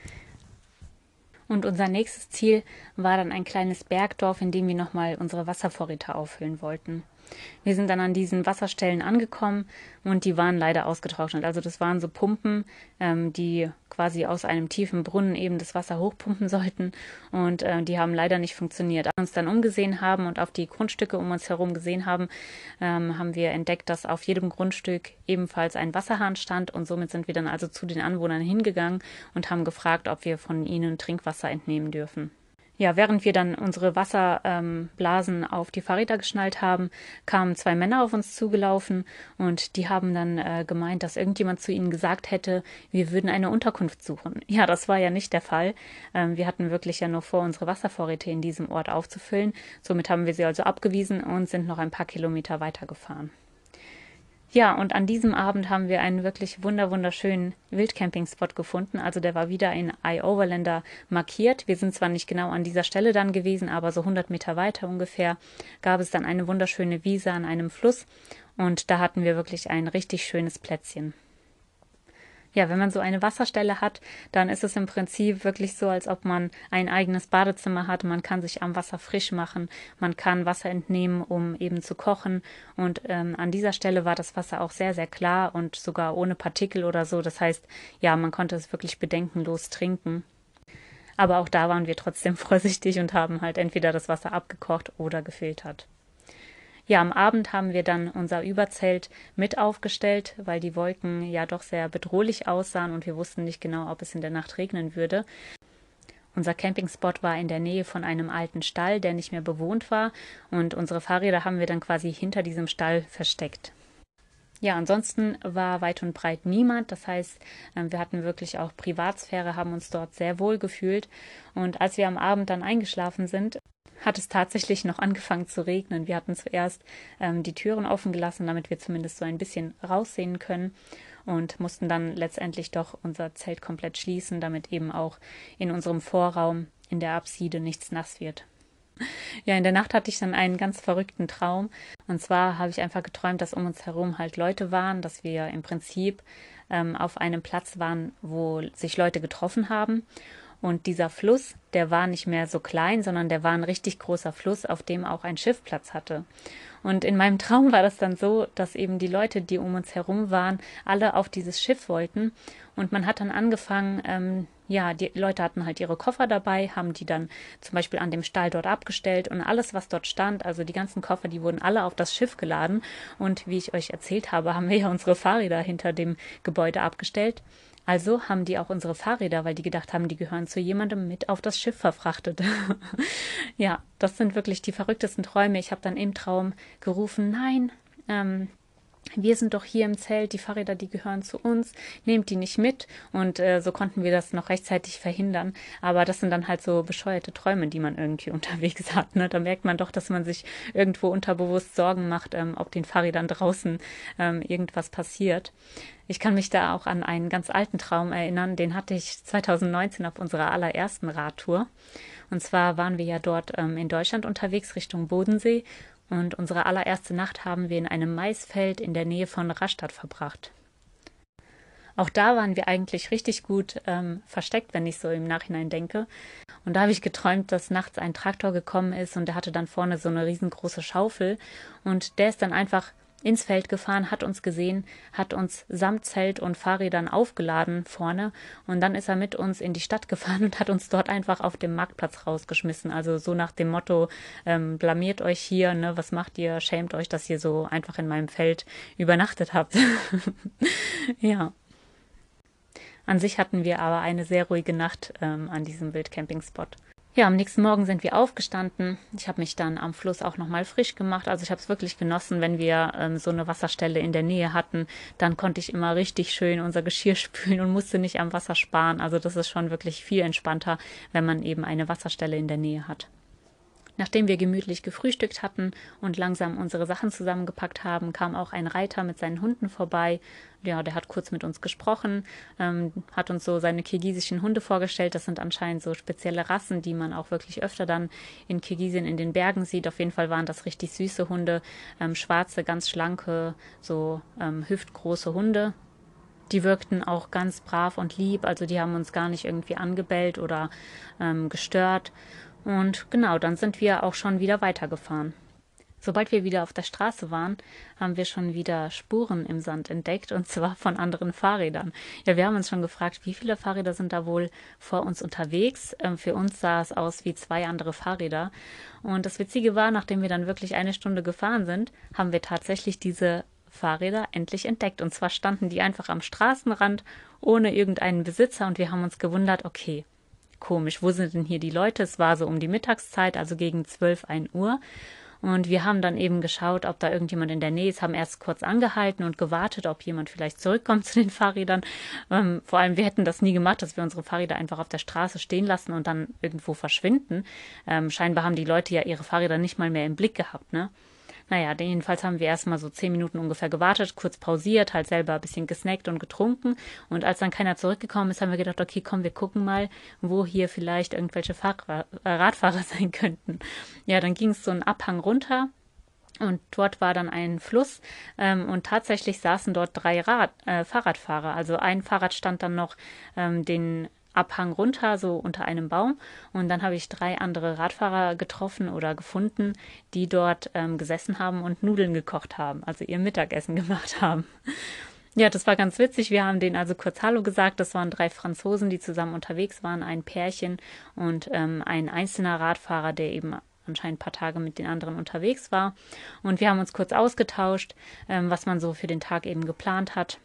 Und unser nächstes Ziel war dann ein kleines Bergdorf, in dem wir nochmal unsere Wasservorräte auffüllen wollten. Wir sind dann an diesen Wasserstellen angekommen und die waren leider ausgetrocknet. Also das waren so Pumpen, ähm, die quasi aus einem tiefen Brunnen eben das Wasser hochpumpen sollten und äh, die haben leider nicht funktioniert. Als wir uns dann umgesehen haben und auf die Grundstücke um uns herum gesehen haben, ähm, haben wir entdeckt, dass auf jedem Grundstück ebenfalls ein Wasserhahn stand und somit sind wir dann also zu den Anwohnern hingegangen und haben gefragt, ob wir von ihnen Trinkwasser entnehmen dürfen. Ja, während wir dann unsere Wasserblasen ähm, auf die Fahrräder geschnallt haben, kamen zwei Männer auf uns zugelaufen und die haben dann äh, gemeint, dass irgendjemand zu ihnen gesagt hätte, wir würden eine Unterkunft suchen. Ja, das war ja nicht der Fall. Ähm, wir hatten wirklich ja nur vor, unsere Wasservorräte in diesem Ort aufzufüllen. Somit haben wir sie also abgewiesen und sind noch ein paar Kilometer weitergefahren. Ja, und an diesem Abend haben wir einen wirklich wunder wunderschönen Wildcamping-Spot gefunden. Also der war wieder in I-Overlander markiert. Wir sind zwar nicht genau an dieser Stelle dann gewesen, aber so 100 Meter weiter ungefähr gab es dann eine wunderschöne Wiese an einem Fluss und da hatten wir wirklich ein richtig schönes Plätzchen ja, wenn man so eine Wasserstelle hat, dann ist es im Prinzip wirklich so, als ob man ein eigenes Badezimmer hat. Man kann sich am Wasser frisch machen, man kann Wasser entnehmen, um eben zu kochen. Und ähm, an dieser Stelle war das Wasser auch sehr, sehr klar und sogar ohne Partikel oder so. Das heißt, ja, man konnte es wirklich bedenkenlos trinken. Aber auch da waren wir trotzdem vorsichtig und haben halt entweder das Wasser abgekocht oder gefiltert. Ja, am Abend haben wir dann unser Überzelt mit aufgestellt, weil die Wolken ja doch sehr bedrohlich aussahen und wir wussten nicht genau, ob es in der Nacht regnen würde. Unser Campingspot war in der Nähe von einem alten Stall, der nicht mehr bewohnt war, und unsere Fahrräder haben wir dann quasi hinter diesem Stall versteckt. Ja, ansonsten war weit und breit niemand. Das heißt, ähm, wir hatten wirklich auch Privatsphäre, haben uns dort sehr wohl gefühlt. Und als wir am Abend dann eingeschlafen sind, hat es tatsächlich noch angefangen zu regnen. Wir hatten zuerst ähm, die Türen offen gelassen, damit wir zumindest so ein bisschen raussehen können und mussten dann letztendlich doch unser Zelt komplett schließen, damit eben auch in unserem Vorraum in der Abside nichts nass wird. Ja, in der Nacht hatte ich dann einen ganz verrückten Traum. Und zwar habe ich einfach geträumt, dass um uns herum halt Leute waren, dass wir im Prinzip ähm, auf einem Platz waren, wo sich Leute getroffen haben. Und dieser Fluss, der war nicht mehr so klein, sondern der war ein richtig großer Fluss, auf dem auch ein Schiff Platz hatte. Und in meinem Traum war das dann so, dass eben die Leute, die um uns herum waren, alle auf dieses Schiff wollten. Und man hat dann angefangen, ähm, ja, die Leute hatten halt ihre Koffer dabei, haben die dann zum Beispiel an dem Stall dort abgestellt und alles, was dort stand, also die ganzen Koffer, die wurden alle auf das Schiff geladen. Und wie ich euch erzählt habe, haben wir ja unsere Fahrräder hinter dem Gebäude abgestellt. Also haben die auch unsere Fahrräder, weil die gedacht haben, die gehören zu jemandem mit auf das Schiff verfrachtet. ja, das sind wirklich die verrücktesten Träume. Ich habe dann im Traum gerufen, nein, ähm, wir sind doch hier im Zelt, die Fahrräder, die gehören zu uns, nehmt die nicht mit. Und äh, so konnten wir das noch rechtzeitig verhindern. Aber das sind dann halt so bescheuerte Träume, die man irgendwie unterwegs hat. Ne? Da merkt man doch, dass man sich irgendwo unterbewusst Sorgen macht, ähm, ob den Fahrrädern draußen ähm, irgendwas passiert. Ich kann mich da auch an einen ganz alten Traum erinnern, den hatte ich 2019 auf unserer allerersten Radtour. Und zwar waren wir ja dort ähm, in Deutschland unterwegs Richtung Bodensee und unsere allererste Nacht haben wir in einem Maisfeld in der Nähe von Rastatt verbracht. Auch da waren wir eigentlich richtig gut ähm, versteckt, wenn ich so im Nachhinein denke. Und da habe ich geträumt, dass nachts ein Traktor gekommen ist und der hatte dann vorne so eine riesengroße Schaufel und der ist dann einfach ins Feld gefahren, hat uns gesehen, hat uns samt Zelt und Fahrrädern aufgeladen vorne und dann ist er mit uns in die Stadt gefahren und hat uns dort einfach auf dem Marktplatz rausgeschmissen. Also so nach dem Motto, ähm, blamiert euch hier, ne, was macht ihr, schämt euch, dass ihr so einfach in meinem Feld übernachtet habt. ja. An sich hatten wir aber eine sehr ruhige Nacht ähm, an diesem Wildcamping-Spot. Ja, am nächsten Morgen sind wir aufgestanden. Ich habe mich dann am Fluss auch nochmal frisch gemacht. Also ich habe es wirklich genossen, wenn wir ähm, so eine Wasserstelle in der Nähe hatten. Dann konnte ich immer richtig schön unser Geschirr spülen und musste nicht am Wasser sparen. Also das ist schon wirklich viel entspannter, wenn man eben eine Wasserstelle in der Nähe hat. Nachdem wir gemütlich gefrühstückt hatten und langsam unsere Sachen zusammengepackt haben, kam auch ein Reiter mit seinen Hunden vorbei. Ja, der hat kurz mit uns gesprochen, ähm, hat uns so seine kirgisischen Hunde vorgestellt. Das sind anscheinend so spezielle Rassen, die man auch wirklich öfter dann in Kirgisien in den Bergen sieht. Auf jeden Fall waren das richtig süße Hunde, ähm, schwarze, ganz schlanke, so ähm, hüftgroße Hunde, die wirkten auch ganz brav und lieb, also die haben uns gar nicht irgendwie angebellt oder ähm, gestört. Und genau, dann sind wir auch schon wieder weitergefahren. Sobald wir wieder auf der Straße waren, haben wir schon wieder Spuren im Sand entdeckt und zwar von anderen Fahrrädern. Ja, wir haben uns schon gefragt, wie viele Fahrräder sind da wohl vor uns unterwegs. Ähm, für uns sah es aus wie zwei andere Fahrräder. Und das Witzige war, nachdem wir dann wirklich eine Stunde gefahren sind, haben wir tatsächlich diese Fahrräder endlich entdeckt. Und zwar standen die einfach am Straßenrand ohne irgendeinen Besitzer und wir haben uns gewundert, okay, komisch, wo sind denn hier die Leute? Es war so um die Mittagszeit, also gegen 12, 1 Uhr. Und wir haben dann eben geschaut, ob da irgendjemand in der Nähe ist, haben erst kurz angehalten und gewartet, ob jemand vielleicht zurückkommt zu den Fahrrädern. Ähm, vor allem, wir hätten das nie gemacht, dass wir unsere Fahrräder einfach auf der Straße stehen lassen und dann irgendwo verschwinden. Ähm, scheinbar haben die Leute ja ihre Fahrräder nicht mal mehr im Blick gehabt, ne? Naja, jedenfalls haben wir erstmal so zehn Minuten ungefähr gewartet, kurz pausiert, halt selber ein bisschen gesnackt und getrunken. Und als dann keiner zurückgekommen ist, haben wir gedacht, okay, komm, wir gucken mal, wo hier vielleicht irgendwelche Fahrrad äh, Radfahrer sein könnten. Ja, dann ging es so einen Abhang runter. Und dort war dann ein Fluss ähm, und tatsächlich saßen dort drei Rad, äh, Fahrradfahrer. Also ein Fahrrad stand dann noch ähm, den Abhang runter, so unter einem Baum. Und dann habe ich drei andere Radfahrer getroffen oder gefunden, die dort ähm, gesessen haben und Nudeln gekocht haben, also ihr Mittagessen gemacht haben. Ja, das war ganz witzig. Wir haben denen also kurz Hallo gesagt. Das waren drei Franzosen, die zusammen unterwegs waren, ein Pärchen und ähm, ein einzelner Radfahrer, der eben anscheinend ein paar Tage mit den anderen unterwegs war. Und wir haben uns kurz ausgetauscht, ähm, was man so für den Tag eben geplant hat.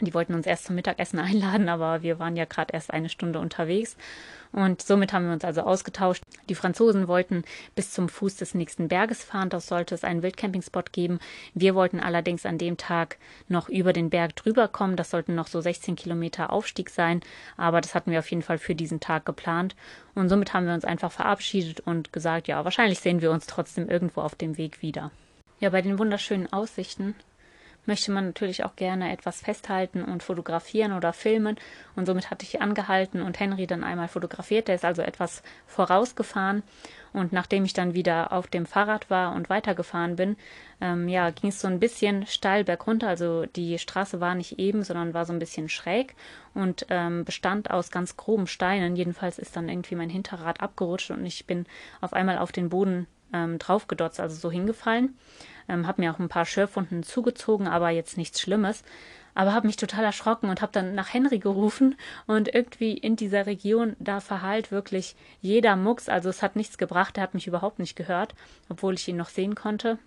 Die wollten uns erst zum Mittagessen einladen, aber wir waren ja gerade erst eine Stunde unterwegs. Und somit haben wir uns also ausgetauscht. Die Franzosen wollten bis zum Fuß des nächsten Berges fahren. Dort sollte es einen Wildcampingspot geben. Wir wollten allerdings an dem Tag noch über den Berg drüber kommen. Das sollten noch so 16 Kilometer Aufstieg sein. Aber das hatten wir auf jeden Fall für diesen Tag geplant. Und somit haben wir uns einfach verabschiedet und gesagt, ja, wahrscheinlich sehen wir uns trotzdem irgendwo auf dem Weg wieder. Ja, bei den wunderschönen Aussichten möchte man natürlich auch gerne etwas festhalten und fotografieren oder filmen. Und somit hatte ich angehalten und Henry dann einmal fotografiert. Der ist also etwas vorausgefahren. Und nachdem ich dann wieder auf dem Fahrrad war und weitergefahren bin, ähm, ja, ging es so ein bisschen steil bergunter. Also die Straße war nicht eben, sondern war so ein bisschen schräg und ähm, bestand aus ganz groben Steinen. Jedenfalls ist dann irgendwie mein Hinterrad abgerutscht und ich bin auf einmal auf den Boden ähm, draufgedotzt, also so hingefallen. Ähm, habe mir auch ein paar Schürfwunden zugezogen, aber jetzt nichts Schlimmes. Aber habe mich total erschrocken und habe dann nach Henry gerufen und irgendwie in dieser Region, da verhallt wirklich jeder Mucks. Also es hat nichts gebracht, er hat mich überhaupt nicht gehört, obwohl ich ihn noch sehen konnte.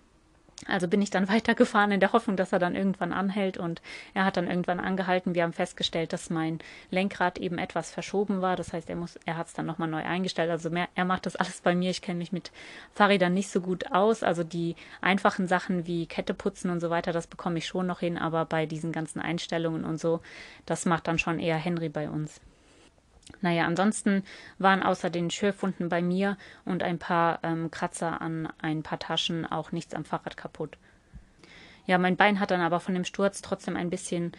Also bin ich dann weitergefahren in der Hoffnung, dass er dann irgendwann anhält und er hat dann irgendwann angehalten. Wir haben festgestellt, dass mein Lenkrad eben etwas verschoben war. Das heißt, er muss, er hat es dann nochmal neu eingestellt. Also mehr, er macht das alles bei mir. Ich kenne mich mit Fahrrädern nicht so gut aus. Also die einfachen Sachen wie Kette putzen und so weiter, das bekomme ich schon noch hin. Aber bei diesen ganzen Einstellungen und so, das macht dann schon eher Henry bei uns. Naja, ansonsten waren außer den Schürfwunden bei mir und ein paar ähm, Kratzer an ein paar Taschen auch nichts am Fahrrad kaputt. Ja, mein Bein hat dann aber von dem Sturz trotzdem ein bisschen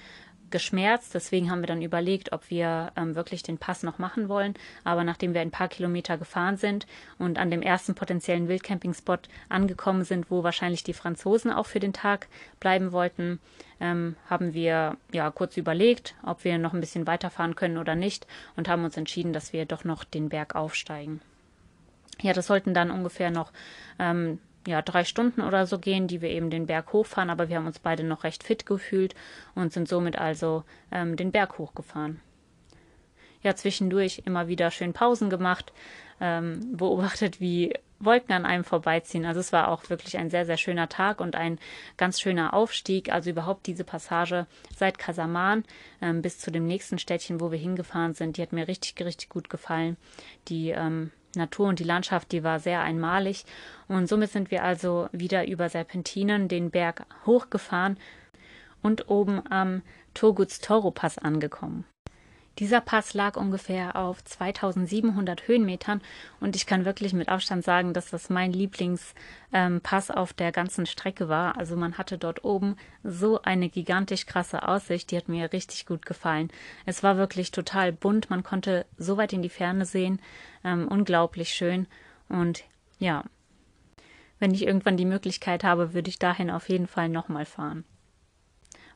geschmerzt. Deswegen haben wir dann überlegt, ob wir ähm, wirklich den Pass noch machen wollen. Aber nachdem wir ein paar Kilometer gefahren sind und an dem ersten potenziellen Wildcamping-Spot angekommen sind, wo wahrscheinlich die Franzosen auch für den Tag bleiben wollten, ähm, haben wir ja kurz überlegt, ob wir noch ein bisschen weiterfahren können oder nicht und haben uns entschieden, dass wir doch noch den Berg aufsteigen. Ja, das sollten dann ungefähr noch ähm, ja, drei Stunden oder so gehen, die wir eben den Berg hochfahren, aber wir haben uns beide noch recht fit gefühlt und sind somit also ähm, den Berg hochgefahren. Ja, zwischendurch immer wieder schön Pausen gemacht, ähm, beobachtet, wie Wolken an einem vorbeiziehen. Also es war auch wirklich ein sehr, sehr schöner Tag und ein ganz schöner Aufstieg. Also überhaupt diese Passage seit Kasaman ähm, bis zu dem nächsten Städtchen, wo wir hingefahren sind, die hat mir richtig, richtig gut gefallen. Die ähm, Natur und die Landschaft, die war sehr einmalig. Und somit sind wir also wieder über Serpentinen den Berg hochgefahren und oben am Turguts Toro Pass angekommen. Dieser Pass lag ungefähr auf 2700 Höhenmetern und ich kann wirklich mit Abstand sagen, dass das mein Lieblingspass ähm, auf der ganzen Strecke war. Also man hatte dort oben so eine gigantisch krasse Aussicht, die hat mir richtig gut gefallen. Es war wirklich total bunt, man konnte so weit in die Ferne sehen, ähm, unglaublich schön und ja, wenn ich irgendwann die Möglichkeit habe, würde ich dahin auf jeden Fall nochmal fahren.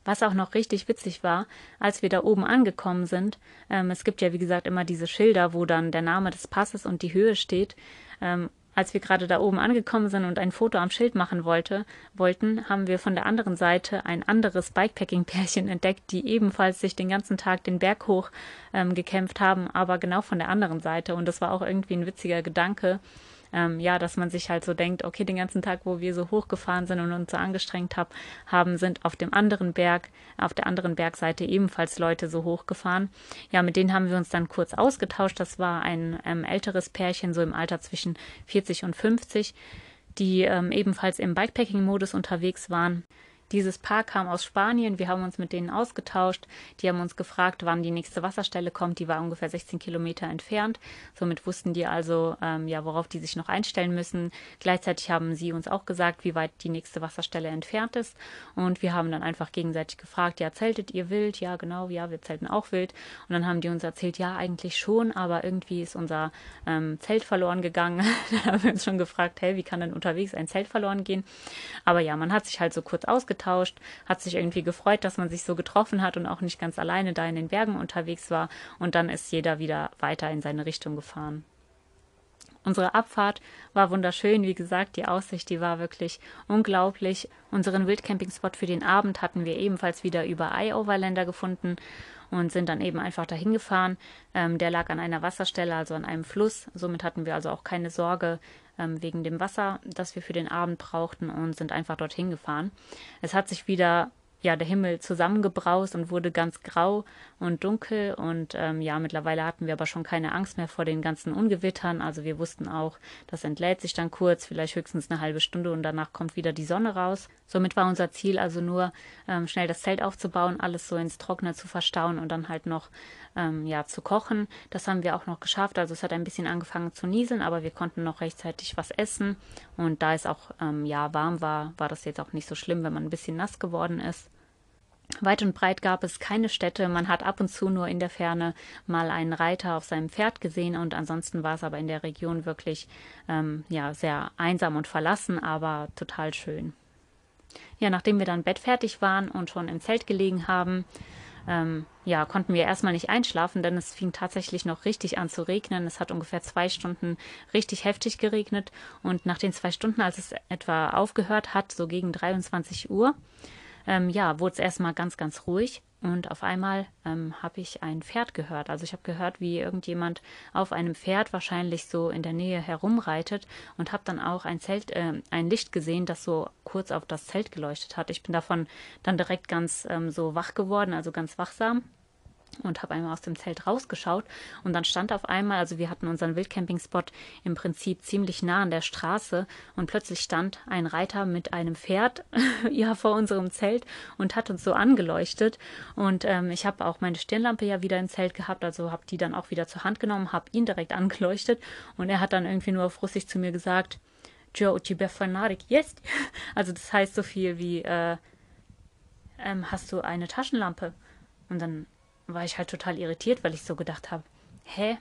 Was auch noch richtig witzig war, als wir da oben angekommen sind, ähm, es gibt ja wie gesagt immer diese Schilder, wo dann der Name des Passes und die Höhe steht. Ähm, als wir gerade da oben angekommen sind und ein Foto am Schild machen wollte, wollten, haben wir von der anderen Seite ein anderes Bikepacking-Pärchen entdeckt, die ebenfalls sich den ganzen Tag den Berg hoch ähm, gekämpft haben, aber genau von der anderen Seite. Und das war auch irgendwie ein witziger Gedanke, ähm, ja, dass man sich halt so denkt, okay, den ganzen Tag, wo wir so hochgefahren sind und uns so angestrengt hab, haben, sind auf dem anderen Berg, auf der anderen Bergseite ebenfalls Leute so hochgefahren. Ja, mit denen haben wir uns dann kurz ausgetauscht. Das war ein ähm, älteres Pärchen, so im Alter zwischen 40 und 50, die ähm, ebenfalls im Bikepacking-Modus unterwegs waren. Dieses Paar kam aus Spanien, wir haben uns mit denen ausgetauscht, die haben uns gefragt, wann die nächste Wasserstelle kommt, die war ungefähr 16 Kilometer entfernt. Somit wussten die also, ähm, ja, worauf die sich noch einstellen müssen. Gleichzeitig haben sie uns auch gesagt, wie weit die nächste Wasserstelle entfernt ist. Und wir haben dann einfach gegenseitig gefragt, ja, zeltet ihr wild? Ja, genau, ja, wir zelten auch wild. Und dann haben die uns erzählt, ja, eigentlich schon, aber irgendwie ist unser ähm, Zelt verloren gegangen. dann haben wir uns schon gefragt, hey, wie kann denn unterwegs ein Zelt verloren gehen? Aber ja, man hat sich halt so kurz ausgetauscht ausgetauscht, hat sich irgendwie gefreut, dass man sich so getroffen hat und auch nicht ganz alleine da in den Bergen unterwegs war. Und dann ist jeder wieder weiter in seine Richtung gefahren. Unsere Abfahrt war wunderschön, wie gesagt, die Aussicht, die war wirklich unglaublich. Unseren Wildcamping-Spot für den Abend hatten wir ebenfalls wieder über Eye-Overlander gefunden und sind dann eben einfach dahin gefahren. Ähm, der lag an einer Wasserstelle, also an einem Fluss. Somit hatten wir also auch keine Sorge, ähm, wegen dem Wasser, das wir für den Abend brauchten und sind einfach dorthin gefahren. Es hat sich wieder ja, der Himmel zusammengebraust und wurde ganz grau und dunkel. Und ähm, ja, mittlerweile hatten wir aber schon keine Angst mehr vor den ganzen Ungewittern. Also wir wussten auch, das entlädt sich dann kurz, vielleicht höchstens eine halbe Stunde und danach kommt wieder die Sonne raus. Somit war unser Ziel also nur, ähm, schnell das Zelt aufzubauen, alles so ins Trockene zu verstauen und dann halt noch ähm, ja, zu kochen. Das haben wir auch noch geschafft. Also es hat ein bisschen angefangen zu nieseln, aber wir konnten noch rechtzeitig was essen. Und da es auch ähm, ja warm war, war das jetzt auch nicht so schlimm, wenn man ein bisschen nass geworden ist. Weit und breit gab es keine Städte, man hat ab und zu nur in der Ferne mal einen Reiter auf seinem Pferd gesehen und ansonsten war es aber in der Region wirklich ähm, ja, sehr einsam und verlassen, aber total schön. Ja, nachdem wir dann bettfertig waren und schon im Zelt gelegen haben, ähm, ja, konnten wir erstmal nicht einschlafen, denn es fing tatsächlich noch richtig an zu regnen. Es hat ungefähr zwei Stunden richtig heftig geregnet und nach den zwei Stunden, als es etwa aufgehört hat, so gegen 23 Uhr, ähm, ja, wurde es erstmal ganz, ganz ruhig. Und auf einmal ähm, habe ich ein Pferd gehört. Also ich habe gehört, wie irgendjemand auf einem Pferd wahrscheinlich so in der Nähe herumreitet und habe dann auch ein Zelt, äh, ein Licht gesehen, das so kurz auf das Zelt geleuchtet hat. Ich bin davon dann direkt ganz ähm, so wach geworden, also ganz wachsam und habe einmal aus dem Zelt rausgeschaut. Und dann stand auf einmal, also wir hatten unseren Wildcamping-Spot im Prinzip ziemlich nah an der Straße. Und plötzlich stand ein Reiter mit einem Pferd ja vor unserem Zelt und hat uns so angeleuchtet. Und ähm, ich habe auch meine Stirnlampe ja wieder im Zelt gehabt, also habe die dann auch wieder zur Hand genommen, habe ihn direkt angeleuchtet. Und er hat dann irgendwie nur auf Russisch zu mir gesagt, jest. Also das heißt so viel wie äh, ähm, hast du eine Taschenlampe? Und dann war ich halt total irritiert, weil ich so gedacht habe, hä?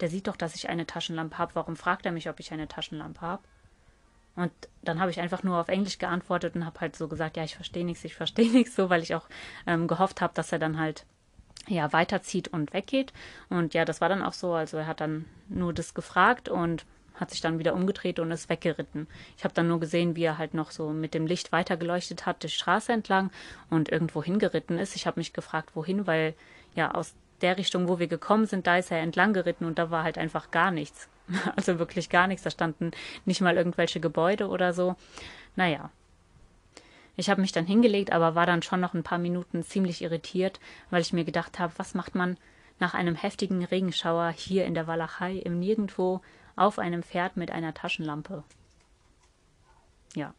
Der sieht doch, dass ich eine Taschenlampe habe. Warum fragt er mich, ob ich eine Taschenlampe habe? Und dann habe ich einfach nur auf Englisch geantwortet und habe halt so gesagt, ja, ich verstehe nichts, ich verstehe nichts, so, weil ich auch ähm, gehofft habe, dass er dann halt ja weiterzieht und weggeht. Und ja, das war dann auch so. Also er hat dann nur das gefragt und hat sich dann wieder umgedreht und ist weggeritten. Ich habe dann nur gesehen, wie er halt noch so mit dem Licht weitergeleuchtet hat, die Straße entlang und irgendwo hingeritten ist. Ich habe mich gefragt, wohin, weil ja aus der Richtung, wo wir gekommen sind, da ist er entlang geritten und da war halt einfach gar nichts. Also wirklich gar nichts. Da standen nicht mal irgendwelche Gebäude oder so. Naja. Ich habe mich dann hingelegt, aber war dann schon noch ein paar Minuten ziemlich irritiert, weil ich mir gedacht habe, was macht man nach einem heftigen Regenschauer hier in der Walachei im Nirgendwo auf einem Pferd mit einer Taschenlampe. Ja,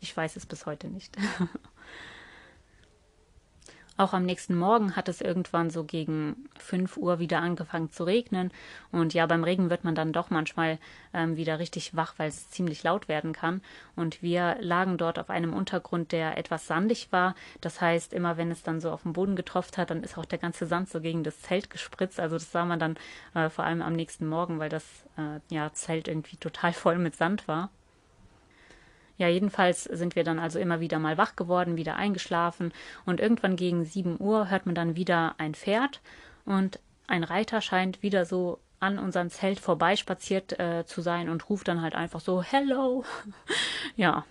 ich weiß es bis heute nicht. Auch am nächsten Morgen hat es irgendwann so gegen 5 Uhr wieder angefangen zu regnen. Und ja, beim Regen wird man dann doch manchmal ähm, wieder richtig wach, weil es ziemlich laut werden kann. Und wir lagen dort auf einem Untergrund, der etwas sandig war. Das heißt, immer wenn es dann so auf den Boden getroffen hat, dann ist auch der ganze Sand so gegen das Zelt gespritzt. Also das sah man dann äh, vor allem am nächsten Morgen, weil das äh, ja, Zelt irgendwie total voll mit Sand war. Ja, jedenfalls sind wir dann also immer wieder mal wach geworden, wieder eingeschlafen und irgendwann gegen 7 Uhr hört man dann wieder ein Pferd und ein Reiter scheint wieder so an unserem Zelt vorbeispaziert äh, zu sein und ruft dann halt einfach so Hello. ja,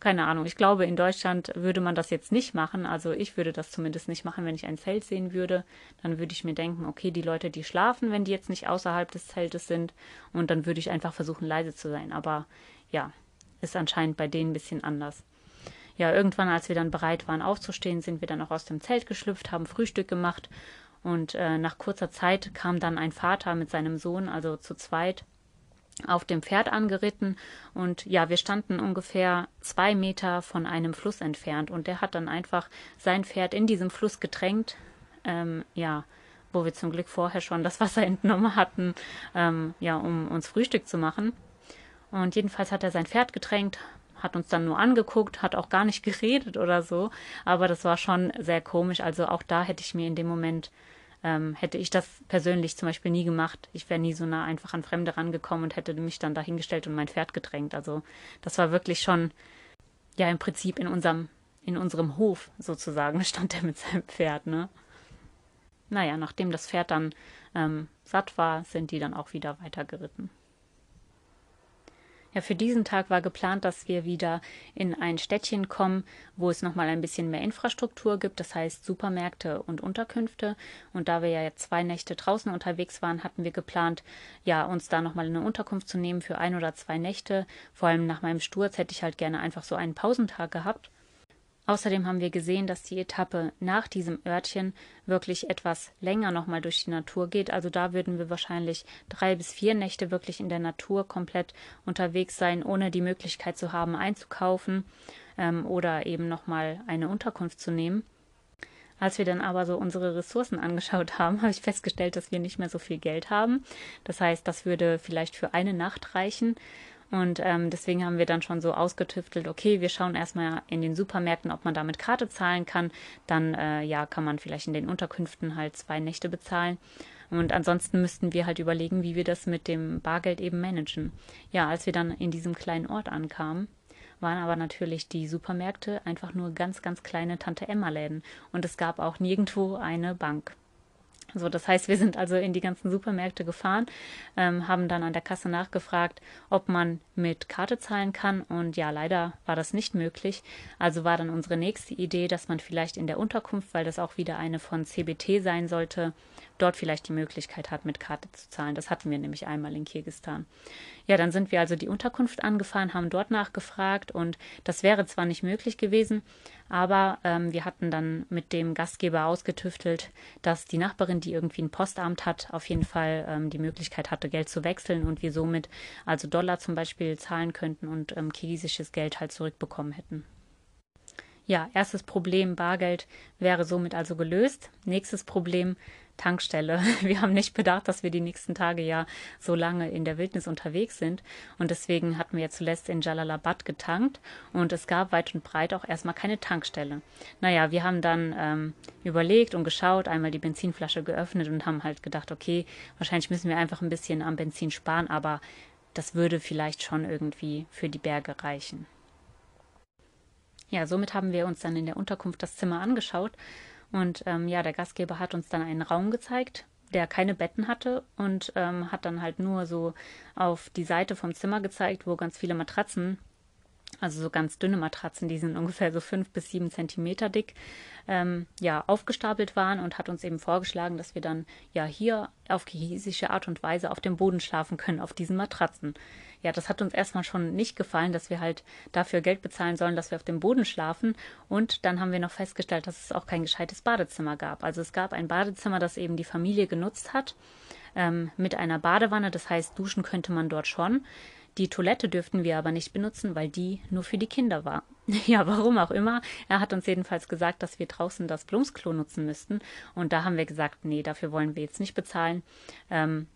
keine Ahnung. Ich glaube, in Deutschland würde man das jetzt nicht machen. Also ich würde das zumindest nicht machen, wenn ich ein Zelt sehen würde. Dann würde ich mir denken, okay, die Leute, die schlafen, wenn die jetzt nicht außerhalb des Zeltes sind. Und dann würde ich einfach versuchen, leise zu sein. Aber ja, ist anscheinend bei denen ein bisschen anders. Ja, irgendwann, als wir dann bereit waren aufzustehen, sind wir dann auch aus dem Zelt geschlüpft, haben Frühstück gemacht und äh, nach kurzer Zeit kam dann ein Vater mit seinem Sohn, also zu zweit, auf dem Pferd angeritten und ja, wir standen ungefähr zwei Meter von einem Fluss entfernt und der hat dann einfach sein Pferd in diesem Fluss gedrängt, ähm, ja, wo wir zum Glück vorher schon das Wasser entnommen hatten, ähm, ja, um uns Frühstück zu machen. Und jedenfalls hat er sein Pferd gedrängt, hat uns dann nur angeguckt, hat auch gar nicht geredet oder so, aber das war schon sehr komisch. Also auch da hätte ich mir in dem Moment ähm, hätte ich das persönlich zum Beispiel nie gemacht. Ich wäre nie so nah einfach an Fremde rangekommen und hätte mich dann dahingestellt und mein Pferd gedrängt. Also das war wirklich schon, ja, im Prinzip in unserem, in unserem Hof sozusagen stand er mit seinem Pferd, ne? Naja, nachdem das Pferd dann ähm, satt war, sind die dann auch wieder weitergeritten. Ja, für diesen Tag war geplant, dass wir wieder in ein Städtchen kommen, wo es nochmal ein bisschen mehr Infrastruktur gibt, das heißt Supermärkte und Unterkünfte. Und da wir ja zwei Nächte draußen unterwegs waren, hatten wir geplant, ja, uns da nochmal eine Unterkunft zu nehmen für ein oder zwei Nächte. Vor allem nach meinem Sturz hätte ich halt gerne einfach so einen Pausentag gehabt. Außerdem haben wir gesehen, dass die Etappe nach diesem Örtchen wirklich etwas länger nochmal durch die Natur geht. Also da würden wir wahrscheinlich drei bis vier Nächte wirklich in der Natur komplett unterwegs sein, ohne die Möglichkeit zu haben, einzukaufen ähm, oder eben nochmal eine Unterkunft zu nehmen. Als wir dann aber so unsere Ressourcen angeschaut haben, habe ich festgestellt, dass wir nicht mehr so viel Geld haben. Das heißt, das würde vielleicht für eine Nacht reichen. Und ähm, deswegen haben wir dann schon so ausgetüftelt, okay, wir schauen erstmal in den Supermärkten, ob man da mit Karte zahlen kann. Dann äh, ja, kann man vielleicht in den Unterkünften halt zwei Nächte bezahlen. Und ansonsten müssten wir halt überlegen, wie wir das mit dem Bargeld eben managen. Ja, als wir dann in diesem kleinen Ort ankamen, waren aber natürlich die Supermärkte einfach nur ganz, ganz kleine Tante-Emma-Läden. Und es gab auch nirgendwo eine Bank. So, das heißt, wir sind also in die ganzen Supermärkte gefahren, ähm, haben dann an der Kasse nachgefragt, ob man mit Karte zahlen kann. Und ja, leider war das nicht möglich. Also war dann unsere nächste Idee, dass man vielleicht in der Unterkunft, weil das auch wieder eine von CBT sein sollte, dort vielleicht die Möglichkeit hat, mit Karte zu zahlen. Das hatten wir nämlich einmal in Kirgistan. Ja, dann sind wir also die Unterkunft angefahren, haben dort nachgefragt und das wäre zwar nicht möglich gewesen, aber ähm, wir hatten dann mit dem Gastgeber ausgetüftelt, dass die Nachbarin, die irgendwie ein Postamt hat, auf jeden Fall ähm, die Möglichkeit hatte, Geld zu wechseln und wir somit also Dollar zum Beispiel zahlen könnten und ähm, kirgisisches Geld halt zurückbekommen hätten. Ja, erstes Problem Bargeld wäre somit also gelöst. Nächstes Problem Tankstelle. Wir haben nicht bedacht, dass wir die nächsten Tage ja so lange in der Wildnis unterwegs sind. Und deswegen hatten wir ja zuletzt in Jalalabad getankt und es gab weit und breit auch erstmal keine Tankstelle. Naja, wir haben dann ähm, überlegt und geschaut, einmal die Benzinflasche geöffnet und haben halt gedacht, okay, wahrscheinlich müssen wir einfach ein bisschen am Benzin sparen, aber das würde vielleicht schon irgendwie für die Berge reichen. Ja, somit haben wir uns dann in der Unterkunft das Zimmer angeschaut und ähm, ja, der Gastgeber hat uns dann einen Raum gezeigt, der keine Betten hatte und ähm, hat dann halt nur so auf die Seite vom Zimmer gezeigt, wo ganz viele Matratzen, also so ganz dünne Matratzen, die sind ungefähr so fünf bis sieben Zentimeter dick, ähm, ja, aufgestapelt waren und hat uns eben vorgeschlagen, dass wir dann ja hier auf chinesische Art und Weise auf dem Boden schlafen können, auf diesen Matratzen ja, das hat uns erstmal schon nicht gefallen, dass wir halt dafür Geld bezahlen sollen, dass wir auf dem Boden schlafen. Und dann haben wir noch festgestellt, dass es auch kein gescheites Badezimmer gab. Also es gab ein Badezimmer, das eben die Familie genutzt hat, ähm, mit einer Badewanne. Das heißt, duschen könnte man dort schon. Die Toilette dürften wir aber nicht benutzen, weil die nur für die Kinder war. Ja, warum auch immer. Er hat uns jedenfalls gesagt, dass wir draußen das Blumsklo nutzen müssten. Und da haben wir gesagt, nee, dafür wollen wir jetzt nicht bezahlen. Ähm,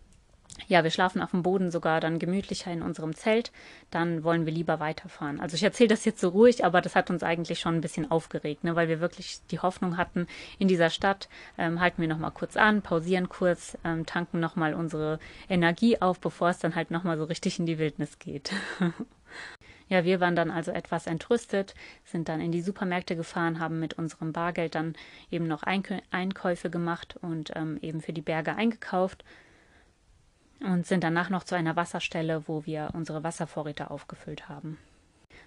ja, wir schlafen auf dem Boden sogar dann gemütlicher in unserem Zelt, dann wollen wir lieber weiterfahren. Also ich erzähle das jetzt so ruhig, aber das hat uns eigentlich schon ein bisschen aufgeregt, ne, weil wir wirklich die Hoffnung hatten, in dieser Stadt ähm, halten wir nochmal kurz an, pausieren kurz, ähm, tanken nochmal unsere Energie auf, bevor es dann halt nochmal so richtig in die Wildnis geht. Ja, wir waren dann also etwas entrüstet, sind dann in die Supermärkte gefahren, haben mit unserem Bargeld dann eben noch Einkäufe gemacht und ähm, eben für die Berge eingekauft und sind danach noch zu einer Wasserstelle, wo wir unsere Wasservorräte aufgefüllt haben.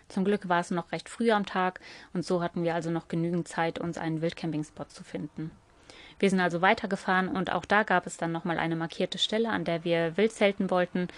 Zum Glück war es noch recht früh am Tag und so hatten wir also noch genügend Zeit, uns einen Wildcampingspot zu finden. Wir sind also weitergefahren und auch da gab es dann nochmal eine markierte Stelle, an der wir wild zelten wollten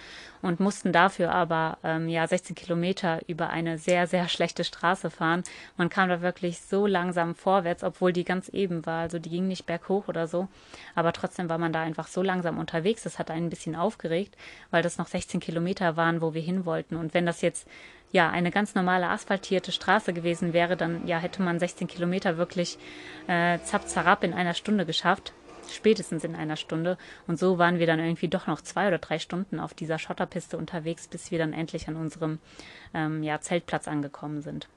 und mussten dafür aber ähm, ja 16 Kilometer über eine sehr, sehr schlechte Straße fahren. Man kam da wirklich so langsam vorwärts, obwohl die ganz eben war. Also die ging nicht berghoch oder so. Aber trotzdem war man da einfach so langsam unterwegs. Das hat einen ein bisschen aufgeregt, weil das noch 16 Kilometer waren, wo wir hin wollten. Und wenn das jetzt ja eine ganz normale asphaltierte Straße gewesen wäre, dann ja hätte man 16 Kilometer wirklich äh, zapp zarab in einer Stunde geschafft, spätestens in einer Stunde. Und so waren wir dann irgendwie doch noch zwei oder drei Stunden auf dieser Schotterpiste unterwegs, bis wir dann endlich an unserem ähm, ja, Zeltplatz angekommen sind.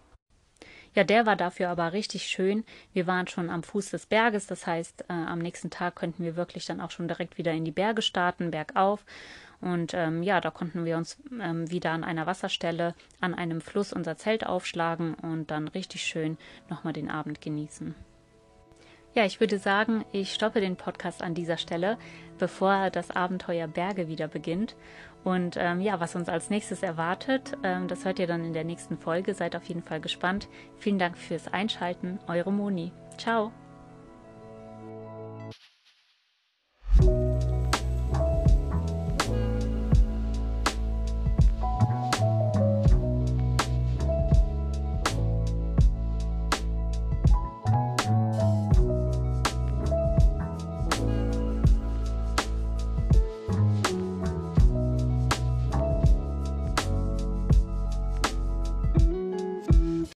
Ja, der war dafür aber richtig schön. Wir waren schon am Fuß des Berges, das heißt, äh, am nächsten Tag könnten wir wirklich dann auch schon direkt wieder in die Berge starten, bergauf. Und ähm, ja, da konnten wir uns ähm, wieder an einer Wasserstelle, an einem Fluss unser Zelt aufschlagen und dann richtig schön nochmal den Abend genießen. Ja, ich würde sagen, ich stoppe den Podcast an dieser Stelle, bevor das Abenteuer Berge wieder beginnt. Und ähm, ja, was uns als nächstes erwartet, ähm, das hört ihr dann in der nächsten Folge. Seid auf jeden Fall gespannt. Vielen Dank fürs Einschalten. Eure Moni. Ciao.